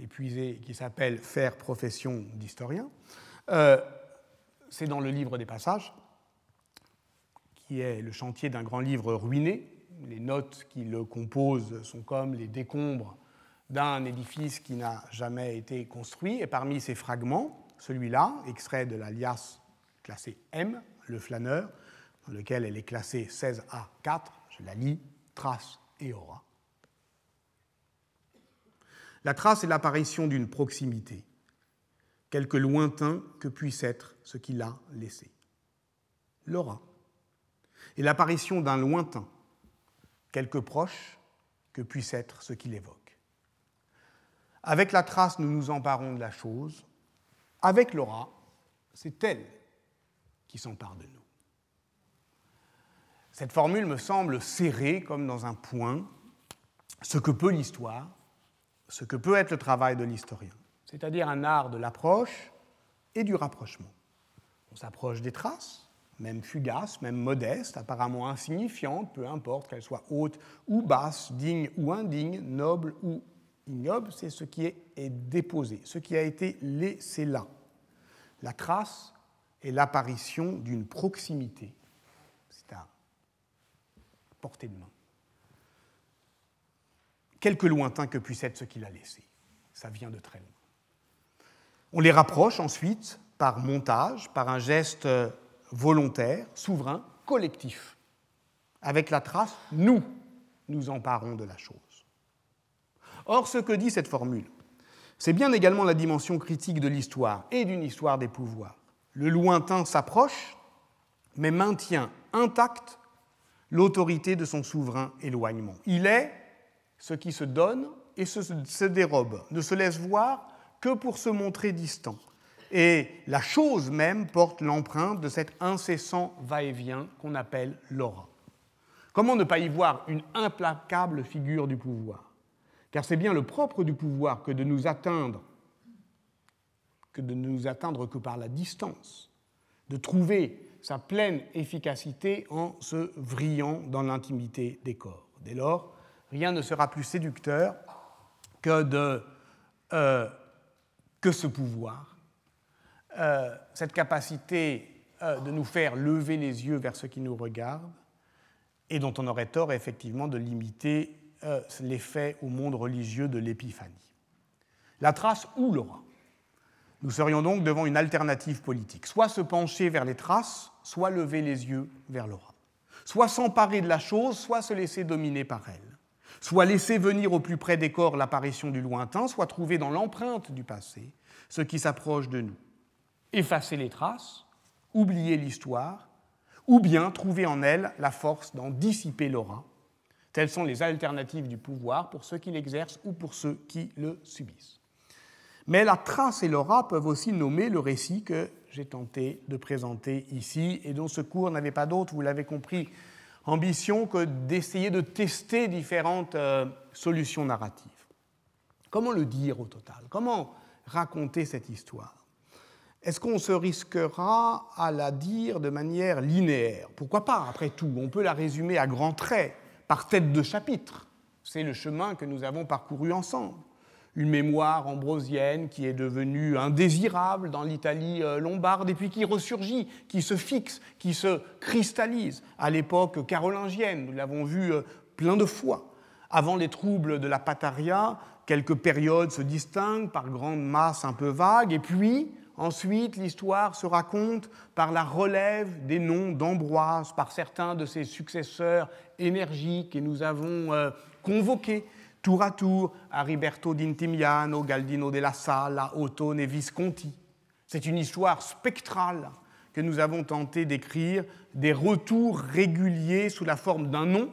épuisé qui s'appelle Faire profession d'historien c'est dans le livre des passages, qui est le chantier d'un grand livre ruiné. Les notes qui le composent sont comme les décombres d'un édifice qui n'a jamais été construit. Et parmi ces fragments, celui-là, extrait de l'alias classé M, le flâneur, dans lequel elle est classée 16A4, je la lis, trace et aura. La trace est l'apparition d'une proximité, quelque lointain que puisse être ce qu'il a laissé. L'aura et l'apparition d'un lointain, quelque proche que puisse être ce qu'il évoque. Avec la trace, nous nous emparons de la chose. Avec l'aura, c'est elle qui s'empare de nous. Cette formule me semble serrer comme dans un point ce que peut l'histoire, ce que peut être le travail de l'historien c'est-à-dire un art de l'approche et du rapprochement. On s'approche des traces, même fugaces, même modestes, apparemment insignifiantes, peu importe qu'elles soient hautes ou basses, dignes ou indignes, nobles ou ignobles, c'est ce qui est déposé, ce qui a été laissé là. La trace est l'apparition d'une proximité, c'est à portée de main. Quelque lointain que puisse être ce qu'il a laissé, ça vient de très loin. On les rapproche ensuite par montage, par un geste volontaire, souverain, collectif. Avec la trace, nous nous emparons de la chose. Or, ce que dit cette formule, c'est bien également la dimension critique de l'histoire et d'une histoire des pouvoirs. Le lointain s'approche, mais maintient intacte l'autorité de son souverain éloignement. Il est ce qui se donne et se, dérobe, ne se laisse voir que pour se montrer distant. Et la chose même porte l'empreinte de cet incessant va-et-vient qu'on appelle l'aura. Comment ne pas y voir une implacable figure du pouvoir? Car c'est bien le propre du pouvoir que de nous atteindre, que de ne nous atteindre que par la distance, de trouver sa pleine efficacité en se vrillant dans l'intimité des corps. Dès lors, rien ne sera plus séducteur que euh, ce pouvoir, euh, cette capacité euh, de nous faire lever les yeux vers ce qui nous regarde, et dont on aurait tort effectivement de limiter euh, l'effet au monde religieux de l'épiphanie. La trace ou l'aura. Nous serions donc devant une alternative politique, soit se pencher vers les traces, soit lever les yeux vers l'aura, soit s'emparer de la chose, soit se laisser dominer par elle soit laisser venir au plus près des corps l'apparition du lointain, soit trouver dans l'empreinte du passé ce qui s'approche de nous. Effacer les traces, oublier l'histoire, ou bien trouver en elle la force d'en dissiper l'aura. Telles sont les alternatives du pouvoir pour ceux qui l'exercent ou pour ceux qui le subissent. Mais la trace et l'aura peuvent aussi nommer le récit que j'ai tenté de présenter ici et dont ce cours n'avait pas d'autre, vous l'avez compris, ambition que d'essayer de tester différentes euh, solutions narratives. Comment le dire au total? Comment raconter cette histoire? Est-ce qu'on se risquera à la dire de manière linéaire? Pourquoi pas, après tout On peut la résumer à grands traits, par tête de chapitre. C'est le chemin que nous avons parcouru ensemble. Une mémoire ambrosienne qui est devenue indésirable dans l'Italie euh, lombarde et puis qui ressurgit, qui se fixe, qui se cristallise à l'époque carolingienne. Nous l'avons vu euh, plein de fois. Avant les troubles de la Pataria, quelques périodes se distinguent par grandes masses un peu vagues, et puis Ensuite, l'histoire se raconte par la relève des noms d'Ambroise, par certains de ses successeurs énergiques, et nous avons euh, convoqué tour à tour Ariberto d'Intimiano, Galdino della Sala, Ottone Visconti. C'est une histoire spectrale que nous avons tenté d'écrire, des retours réguliers sous la forme d'un nom,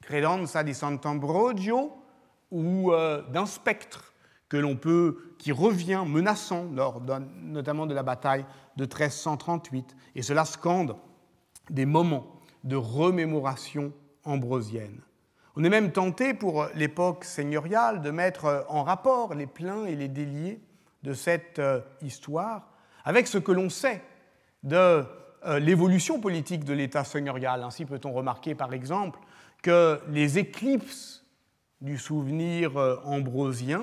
Credenza di Sant'Ambrogio, ou euh, d'un spectre que l'on peut, qui revient menaçant lors notamment de la bataille de 1338, et cela scande des moments de remémoration ambrosienne. On est même tenté pour l'époque seigneuriale de mettre en rapport les pleins et les déliés de cette euh, histoire avec ce que l'on sait de euh, l'évolution politique de l'État seigneurial. Ainsi peut-on remarquer par exemple que les éclipses du souvenir euh, ambrosien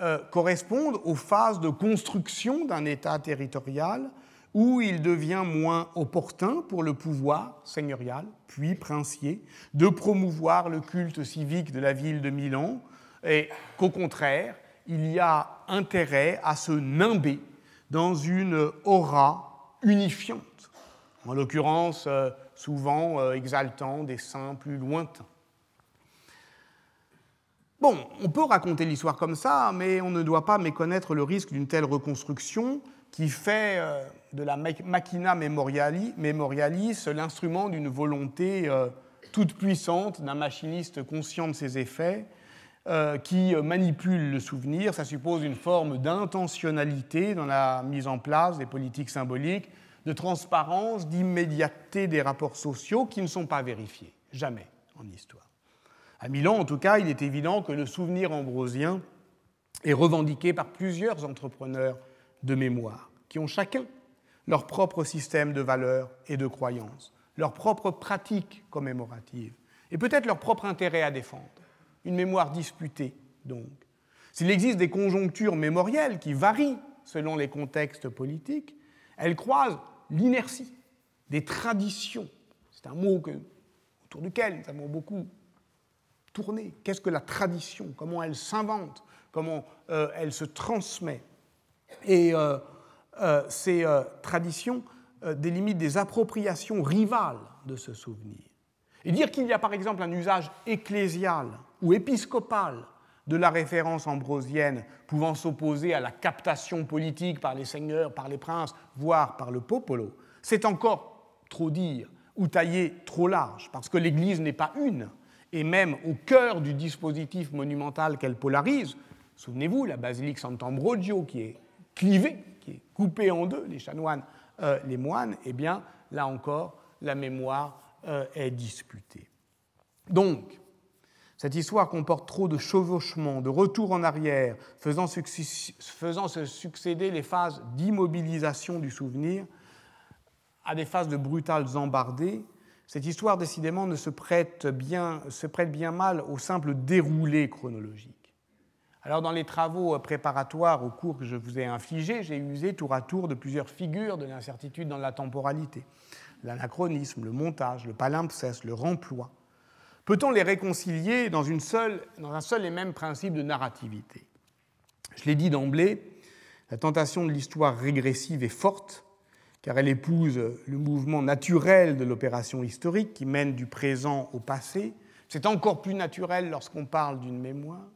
euh, correspondent aux phases de construction d'un État territorial où il devient moins opportun pour le pouvoir seigneurial, puis princier, de promouvoir le culte civique de la ville de Milan, et qu'au contraire, il y a intérêt à se nimber dans une aura unifiante, en l'occurrence euh, souvent euh, exaltant des saints plus lointains. Bon, on peut raconter l'histoire comme ça, mais on ne doit pas méconnaître le risque d'une telle reconstruction qui fait euh, de la machina memorialis, l'instrument d'une volonté euh, toute puissante d'un machiniste conscient de ses effets, euh, qui manipule le souvenir. Ça suppose une forme d'intentionnalité dans la mise en place des politiques symboliques, de transparence, d'immédiateté des rapports sociaux qui ne sont pas vérifiés, jamais en histoire. À Milan, en tout cas, il est évident que le souvenir ambrosien est revendiqué par plusieurs entrepreneurs de mémoire, qui ont chacun leur propre système de valeurs et de croyances, leur propre pratique commémorative, et peut-être leur propre intérêt à défendre. Une mémoire disputée, donc. S'il existe des conjonctures mémorielles qui varient selon les contextes politiques, elles croisent l'inertie des traditions. C'est un mot autour duquel nous avons beaucoup Qu'est-ce que la tradition? Comment elle s'invente? Comment euh, elle se transmet? Et euh, euh, ces traditions délimitent des appropriations rivales de ce souvenir. Et dire qu'il y a par exemple un usage ecclésial ou épiscopal de la référence ambrosienne pouvant s'opposer à la captation politique par les seigneurs, par les princes, voire par le popolo, c'est encore trop dire ou tailler trop large, parce que l'Église n'est pas une, et même au cœur du dispositif monumental qu'elle polarise, souvenez-vous, la basilique Sant'Ambrogio qui est clivée, qui est coupée en deux, les chanoines, euh, les moines, eh bien, là encore, la mémoire euh, est disputée. Donc, cette histoire comporte trop de chevauchements, de retours en arrière, faisant, faisant se succéder les phases d'immobilisation du souvenir à des phases de brutales embardées cette histoire, décidément, ne se prête bien, mal au simple déroulé chronologique. Alors, dans les travaux préparatoires au cours que je vous ai infligés, j'ai usé tour à tour de plusieurs figures de l'incertitude dans la temporalité l'anachronisme, le montage, le palimpseste, le remploi. Peut-on les réconcilier dans, dans un seul et même principe de narrativité? Je l'ai dit d'emblée, la tentation de l'histoire régressive est forte car elle épouse le mouvement naturel de l'opération historique qui mène du présent au passé. C'est encore plus naturel lorsqu'on parle d'une mémoire.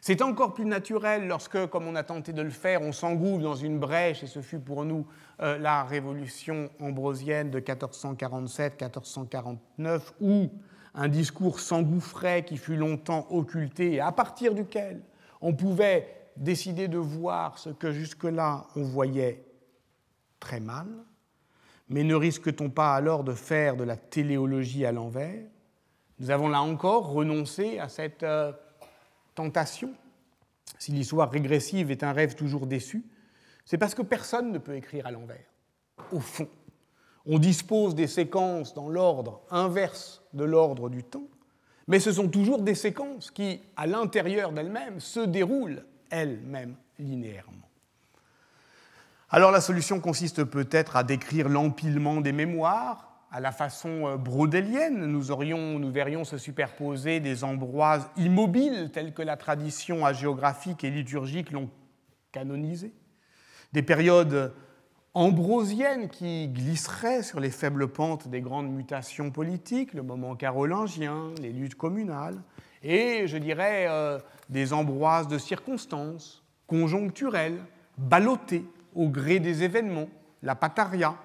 C'est encore plus naturel lorsque, comme on a tenté de le faire, on s'engouffre dans une brèche, et ce fut pour nous euh, la révolution ambrosienne de 1447-1449, où un discours s'engouffrait qui fut longtemps occulté, et à partir duquel on pouvait décider de voir ce que jusque-là on voyait très mal, mais ne risque-t-on pas alors de faire de la téléologie à l'envers? Nous avons là encore renoncé à cette euh, tentation. Si l'histoire régressive est un rêve toujours déçu, C'est parce que personne ne peut écrire à l'envers, au fond. On dispose des séquences dans l'ordre inverse de l'ordre du temps, mais ce sont toujours des séquences qui, à l'intérieur d'elles-mêmes, se déroulent elles-mêmes linéairement. Alors la solution consiste peut-être à décrire l'empilement des mémoires à la façon euh, brodélienne. Nous, aurions, nous verrions se superposer des ambroises immobiles telles que la tradition hagiographique et liturgique l'ont canonisé, des périodes ambrosiennes qui glisseraient sur les faibles pentes des grandes mutations politiques, le moment carolingien, les luttes communales, et je dirais euh, des ambroises de circonstances, conjoncturelles, ballottées au gré des événements, la pataria,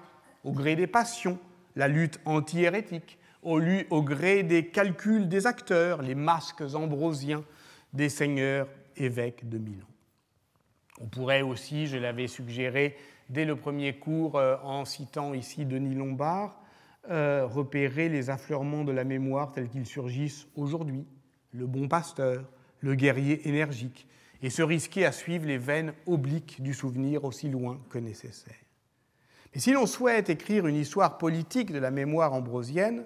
au gré des passions, la lutte anti-hérétique, au, gré des calculs des acteurs, les masques ambrosiens des seigneurs évêques de Milan. On pourrait aussi, je l'avais suggéré dès le premier cours euh, en citant ici Denis Lombard, euh, repérer les affleurements de la mémoire tels qu'ils surgissent aujourd'hui, le bon pasteur, le guerrier énergique, et se risquer à suivre les veines obliques du souvenir aussi loin que nécessaire. Mais si l'on souhaite écrire une histoire politique de la mémoire ambrosienne,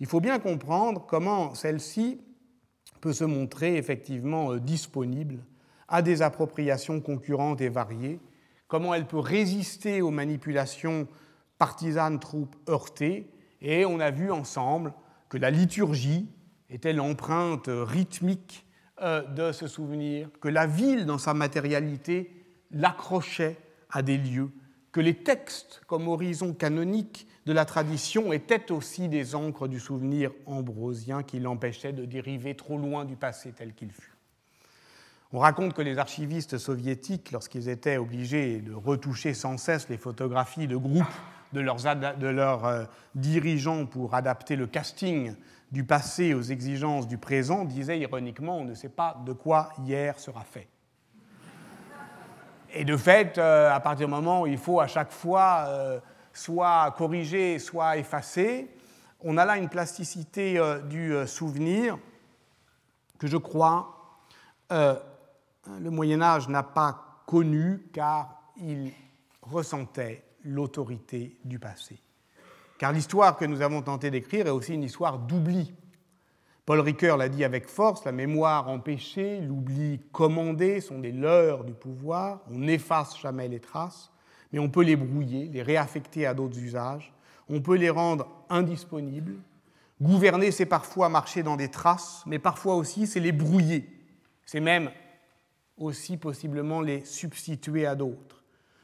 il faut bien comprendre comment celle-ci peut se montrer effectivement euh, disponible à des appropriations concurrentes et variées, comment elle peut résister aux manipulations partisanes troupes heurtées, et on a vu ensemble que la liturgie était l'empreinte rythmique euh, de ce souvenir, que la ville, dans sa matérialité, l'accrochait à des lieux, que les textes, comme horizon canonique de la tradition, étaient aussi des encres du souvenir ambrosien qui l'empêchaient de dériver trop loin du passé tel qu'il fut. On raconte que les archivistes soviétiques, lorsqu'ils étaient obligés de retoucher sans cesse les photographies de groupes de leurs, de leurs euh, dirigeants pour adapter le casting du passé aux exigences du présent disait ironiquement on ne sait pas de quoi hier sera fait. Et de fait, euh, à partir du moment où il faut à chaque fois euh, soit corriger, soit effacer, on a là une plasticité euh, du souvenir que je crois le Moyen Âge n'a pas connue car il ressentait l'autorité du passé. Car l'histoire que nous avons tenté d'écrire est aussi une histoire d'oubli. Paul Ricoeur l'a dit avec force, la mémoire empêchée, l'oubli commandé sont des leurres du pouvoir, on n'efface jamais les traces, mais on peut les brouiller, les réaffecter à d'autres usages, on peut les rendre indisponibles. Gouverner, c'est parfois marcher dans des traces, mais parfois aussi c'est les brouiller, c'est même aussi possiblement les substituer à d'autres.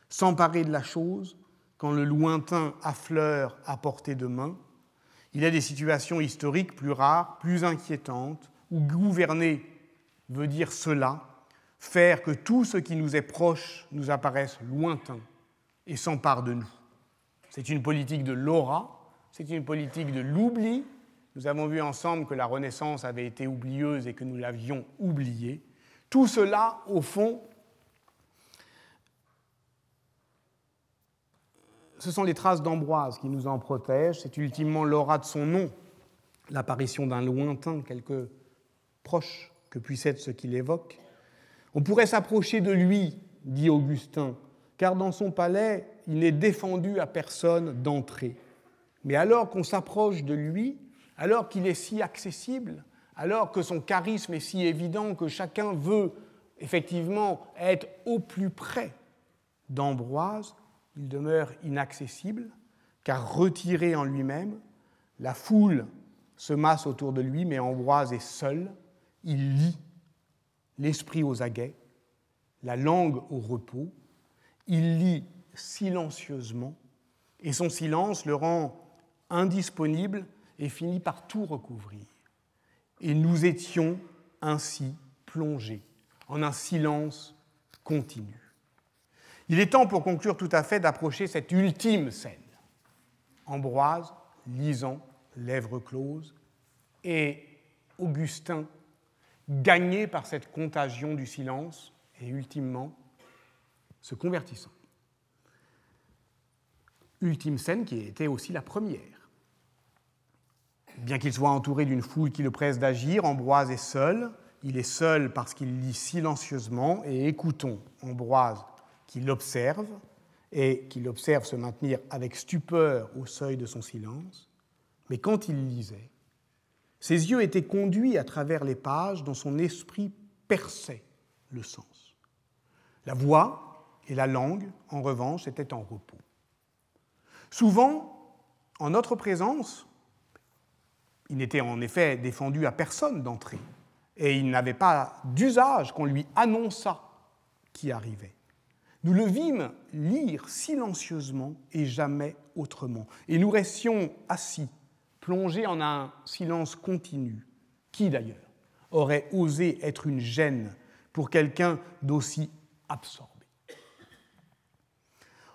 S'emparer de la chose, quand le lointain affleure à portée de main. Il y a des situations historiques plus rares, plus inquiétantes, où gouverner veut dire cela, faire que tout ce qui nous est proche nous apparaisse lointain et s'empare de nous. C'est une politique de l'aura, c'est une politique de l'oubli. Nous avons vu ensemble que la Renaissance avait été oublieuse et que nous l'avions oubliée. Tout cela, au fond, ce sont les traces d'Ambroise qui nous en protègent. C'est ultimement l'aura de son nom, l'apparition d'un lointain, quelque proche que puisse être ce qu'il évoque. On pourrait s'approcher de lui, dit Augustin, car dans son palais, il n'est défendu à personne d'entrer. Mais alors qu'on s'approche de lui, alors qu'il est si accessible, alors que son charisme est si évident que chacun veut effectivement être au plus près d'Ambroise, il demeure inaccessible, car retiré en lui-même, la foule se masse autour de lui, mais Ambroise est seul, il lit, l'esprit aux aguets, la langue au repos, il lit silencieusement, et son silence le rend indisponible et finit par tout recouvrir. Et nous étions ainsi plongés en un silence continu. Il est temps pour conclure tout à fait d'approcher cette ultime scène. Ambroise, lisant, lèvres closes, et Augustin, gagné par cette contagion du silence, et ultimement se convertissant. Ultime scène qui était aussi la première. Bien qu'il soit entouré d'une foule qui le presse d'agir, Ambroise est seul. Il est seul parce qu'il lit silencieusement, et écoutons Ambroise qui l'observe et qui l'observe se maintenir avec stupeur au seuil de son silence, mais quand il lisait, ses yeux étaient conduits à travers les pages dont son esprit perçait le sens. La voix et la langue, en revanche, étaient en repos. Souvent, en notre présence, il n'était en effet défendu à personne d'entrer, et il n'avait pas d'usage qu'on lui annonçât qui arrivait. Nous le vîmes lire silencieusement et jamais autrement, et nous restions assis, plongés en un silence continu. Qui d'ailleurs aurait osé être une gêne pour quelqu'un d'aussi absorbé?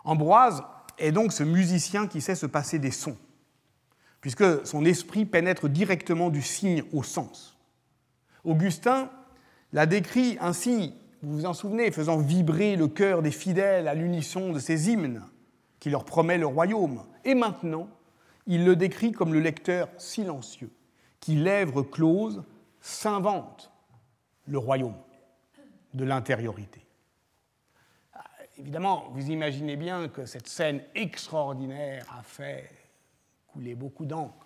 Ambroise est donc ce musicien qui sait se passer des sons, puisque son esprit pénètre directement du signe au sens. Augustin l'a décrit ainsi, vous vous en souvenez, faisant vibrer le cœur des fidèles à l'unisson de ses hymnes qui leur promet le royaume. Et maintenant, il le décrit comme le lecteur silencieux, qui, lèvres closes, s'invente le royaume de l'intériorité. Ah, évidemment, vous imaginez bien que cette scène extraordinaire a fait couler beaucoup d'encre.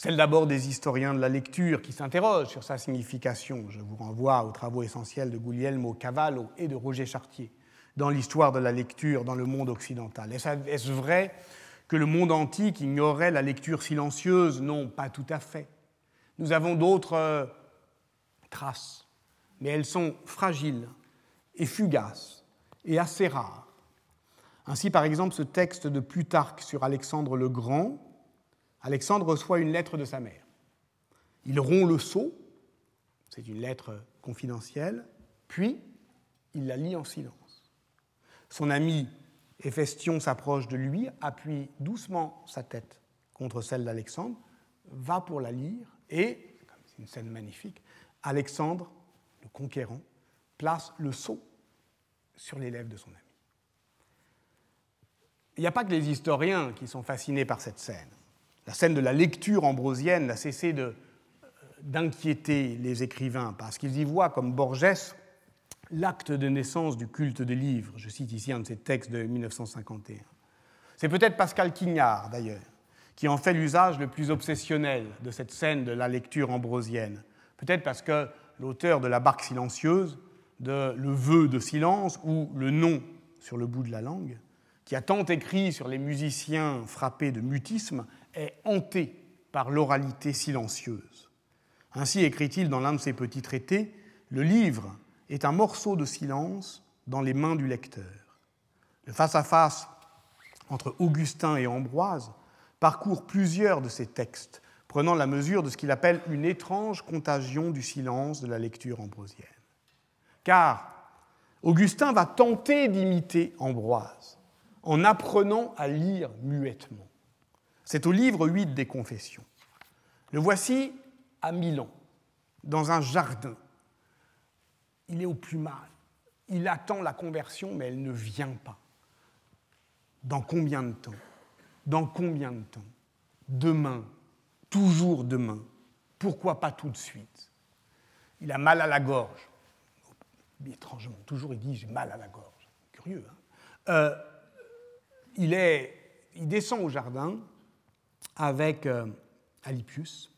Celle d'abord des historiens de la lecture qui s'interrogent sur sa signification. Je vous renvoie aux travaux essentiels de Guglielmo Cavallo et de Roger Chartier dans l'histoire de la lecture dans le monde occidental. Est-ce vrai que le monde antique ignorait la lecture silencieuse? Non, pas tout à fait. Nous avons d'autres euh, traces, mais elles sont fragiles et fugaces et assez rares. Ainsi, par exemple, ce texte de Plutarque sur Alexandre le Grand, Alexandre reçoit une lettre de sa mère. Il rompt le sceau, c'est une lettre confidentielle, puis il la lit en silence. Son ami Héphaestion s'approche de lui, appuie doucement sa tête contre celle d'Alexandre, va pour la lire et, c'est une scène magnifique, Alexandre, le conquérant, place le sceau sur les lèvres de son ami. Il n'y a pas que les historiens qui sont fascinés par cette scène. La scène de la lecture ambrosienne n'a cessé euh, d'inquiéter les écrivains parce qu'ils y voient, comme Borges, l'acte de naissance du culte des livres. Je cite ici un de ses textes de 1951. C'est peut-être Pascal Quignard, d'ailleurs, qui en fait l'usage le plus obsessionnel de cette scène de la lecture ambrosienne. Peut-être parce que l'auteur de La barque silencieuse, de Le vœu de silence ou Le nom sur le bout de la langue, qui a tant écrit sur les musiciens frappés de mutisme, est hanté par l'oralité silencieuse. Ainsi écrit-il dans l'un de ses petits traités, le livre est un morceau de silence dans les mains du lecteur. Le face-à-face entre Augustin et Ambroise parcourt plusieurs de ces textes, prenant la mesure de ce qu'il appelle une étrange contagion du silence de la lecture ambrosienne. Car Augustin va tenter d'imiter Ambroise en apprenant à lire muettement. C'est au livre 8 des Confessions. Le voici à Milan, dans un jardin. Il est au plus mal. Il attend la conversion, mais elle ne vient pas. Dans combien de temps? Dans combien de temps? Demain, toujours demain. Pourquoi pas tout de suite? Il a mal à la gorge. Étrangement, toujours il dit j'ai mal à la gorge. Curieux. Hein euh, il, descend au jardin, avec euh, Alipius,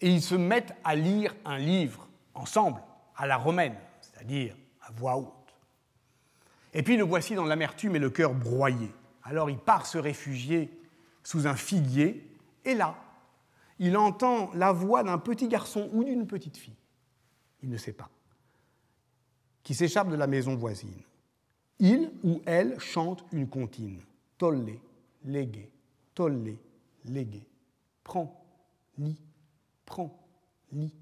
et ils se mettent à lire un livre ensemble, à la romaine, c'est-à-dire à voix haute. Et puis le voici dans l'amertume et le cœur broyé. Alors il part se réfugier sous un figuier, et là, il entend la voix d'un petit garçon ou d'une petite fille, il ne sait pas, qui s'échappe de la maison voisine. Il ou elle chante une comptine, tolle, légué, tolle, légué. Prends, lis, prends, lis.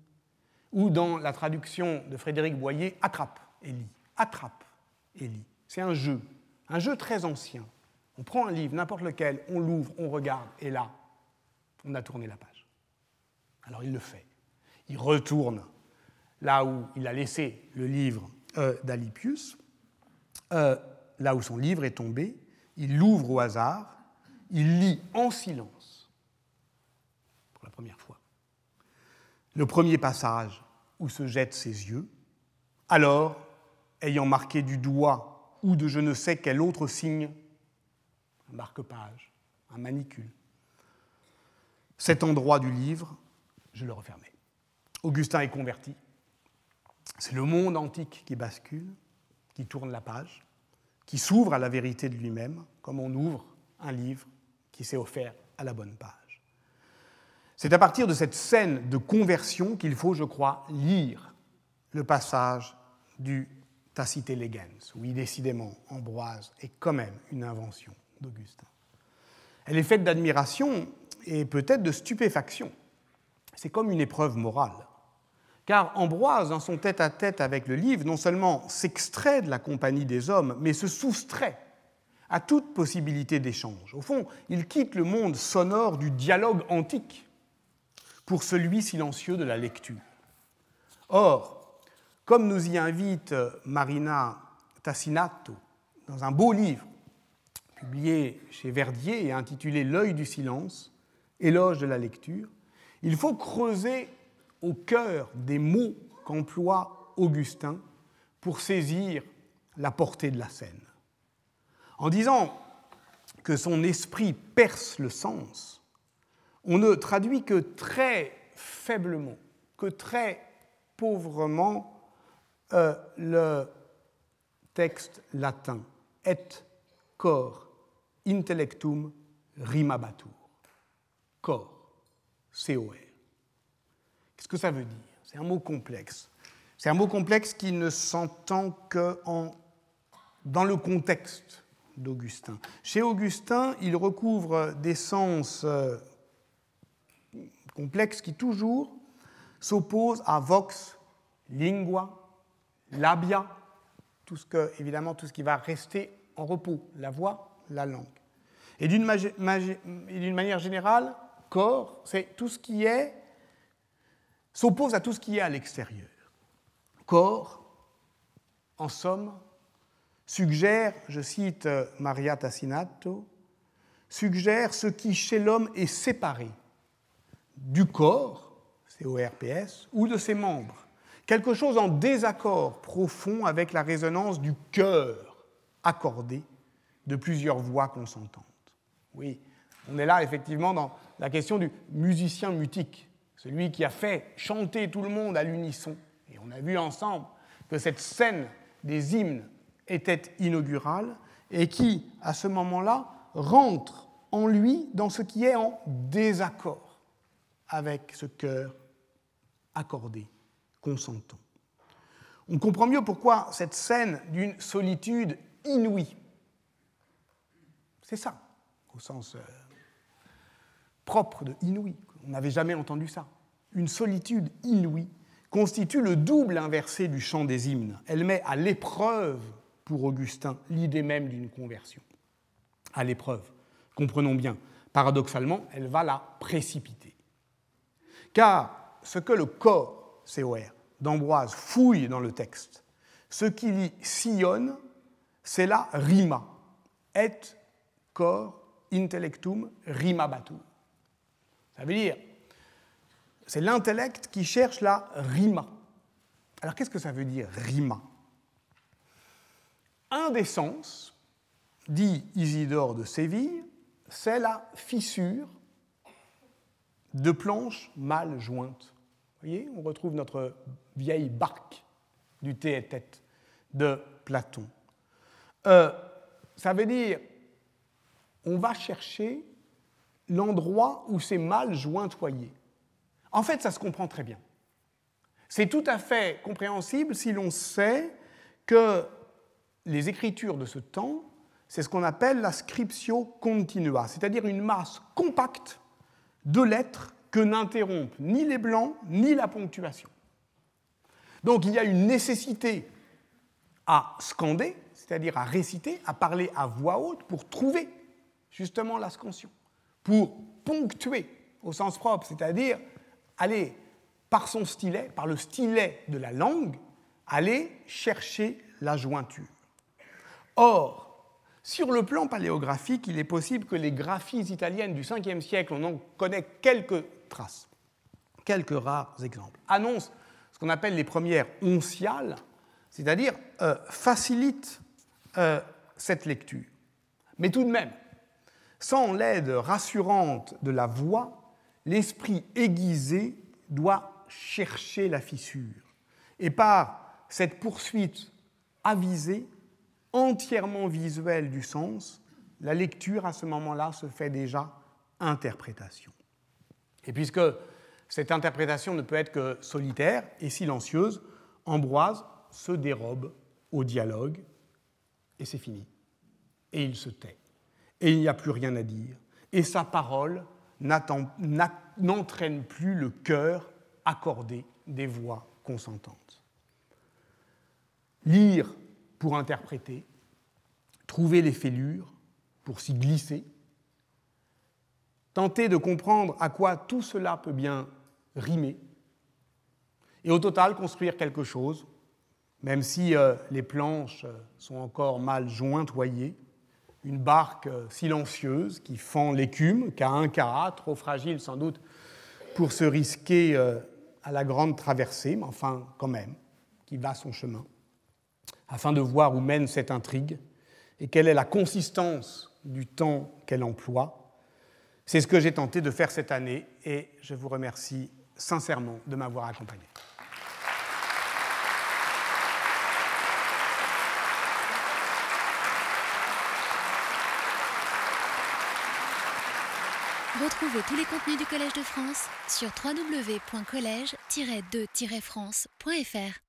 Ou dans la traduction de Frédéric Boyer, attrape et lis. Attrape et lis. C'est un jeu, un jeu très ancien. On prend un livre, n'importe lequel, on l'ouvre, on regarde, et là, on a tourné la page. Alors il le fait. Il retourne là où il a laissé le livre euh, d'Alipius, euh, là où son livre est tombé, il l'ouvre au hasard, il lit en silence première fois. Le premier passage où se jettent ses yeux, alors, ayant marqué du doigt ou de je ne sais quel autre signe, un marque-page, un manicule. Cet endroit du livre, je le refermais. Augustin est converti. C'est le monde antique qui bascule, qui tourne la page, qui s'ouvre à la vérité de lui-même, comme on ouvre un livre qui s'est offert à la bonne page. C'est à partir de cette scène de conversion qu'il faut, je crois, lire le passage du Tacite Legens. Oui, décidément, Ambroise est quand même une invention d'Augustin. Elle est faite d'admiration et peut-être de stupéfaction. C'est comme une épreuve morale. Car Ambroise, dans son tête-à-tête avec le livre, non seulement s'extrait de la compagnie des hommes, mais se soustrait à toute possibilité d'échange. Au fond, il quitte le monde sonore du dialogue antique pour celui silencieux de la lecture. Or, comme nous y invite Marina Tassinato dans un beau livre publié chez Verdier et intitulé L'œil du silence, éloge de la lecture, il faut creuser au cœur des mots qu'emploie Augustin pour saisir la portée de la scène. En disant que son esprit perce le sens, on ne traduit que très faiblement, que très pauvrement euh, le texte latin et cor intellectum rimabatur. Cor, C-O-R. Qu'est-ce que ça veut dire? C'est un mot complexe. C'est un mot complexe qui ne s'entend que dans le contexte d'Augustin. Chez Augustin, il recouvre des sens complexes qui toujours s'opposent à vox, lingua, labia, tout ce que, évidemment tout ce qui va rester en repos, la voix, la langue. Et d'une manière générale, corps, c'est tout ce qui est s'oppose à tout ce qui est à l'extérieur. Corps, en somme, suggère, je cite euh, Maria Tassinato, suggère ce qui chez l'homme est séparé du corps, C-O-R-P-S, ou de ses membres, quelque chose en désaccord profond avec la résonance du cœur accordé de plusieurs voix consentantes. Oui, on est là effectivement dans la question du musicien mutique, celui qui a fait chanter tout le monde à l'unisson. Et on a vu ensemble que cette scène des hymnes était inaugurale et qui, à ce moment-là, rentre en lui dans ce qui est en désaccord avec ce cœur accordé, consentant. On comprend mieux pourquoi cette scène d'une solitude inouïe, c'est ça, au sens euh, propre de inouï, on n'avait jamais entendu ça. Une solitude inouïe constitue le double inversé du chant des hymnes. Elle met à l'épreuve, pour Augustin, l'idée même d'une conversion. À l'épreuve. Comprenons bien, paradoxalement, elle va la précipiter. Car ce que le corps, COR, d'Ambroise fouille dans le texte, ce qu'il y sillonne, c'est la rima. Et cor intellectum rimabatur. Ça veut dire, c'est l'intellect qui cherche la rima. Alors qu'est-ce que ça veut dire rima? Un des sens, dit Isidore de Séville, c'est la fissure de planches mal jointes. Vous voyez, on retrouve notre vieille barque du thé et tête de Platon. Euh, ça veut dire, on va chercher l'endroit où c'est mal jointoyé. En fait, ça se comprend très bien. C'est tout à fait compréhensible si l'on sait que les écritures de ce temps, c'est ce qu'on appelle la scriptio continua, c'est-à-dire une masse compacte de lettres que n'interrompent ni les blancs ni la ponctuation. Donc il y a une nécessité à scander, c'est-à-dire à réciter, à parler à voix haute pour trouver justement la scansion pour ponctuer au sens propre, c'est-à-dire aller par son stylet, par le stylet de la langue, aller chercher la jointure. Or, sur le plan paléographique, il est possible que les graphies italiennes du 5e siècle, on en connaît quelques traces, quelques rares exemples, annoncent ce qu'on appelle les premières onciales, c'est-à-dire euh, facilitent euh, cette lecture. Mais tout de même, sans l'aide rassurante de la voix, l'esprit aiguisé doit chercher la fissure. Et par cette poursuite avisée, entièrement visuelle du sens, la lecture à ce moment-là se fait déjà interprétation. Et puisque cette interprétation ne peut être que solitaire et silencieuse, Ambroise se dérobe au dialogue et c'est fini. Et il se tait. Et il n'y a plus rien à dire. Et sa parole n'entraîne plus le cœur accordé des voix consentantes. Lire pour interpréter, trouver les fêlures pour s'y glisser, tenter de comprendre à quoi tout cela peut bien rimer, et au total construire quelque chose, même si euh, les planches sont encore mal jointoyées, une barque euh, silencieuse qui fend l'écume, qu'à un carat, trop fragile sans doute pour se risquer euh, à la grande traversée, mais enfin quand même, qui va son chemin, afin de voir où mène cette intrigue et quelle est la consistance du temps qu'elle emploie. C'est ce que j'ai tenté de faire cette année et je vous remercie sincèrement de m'avoir accompagné. Retrouvez tous les contenus du Collège de France sur www.colège-2-france.fr.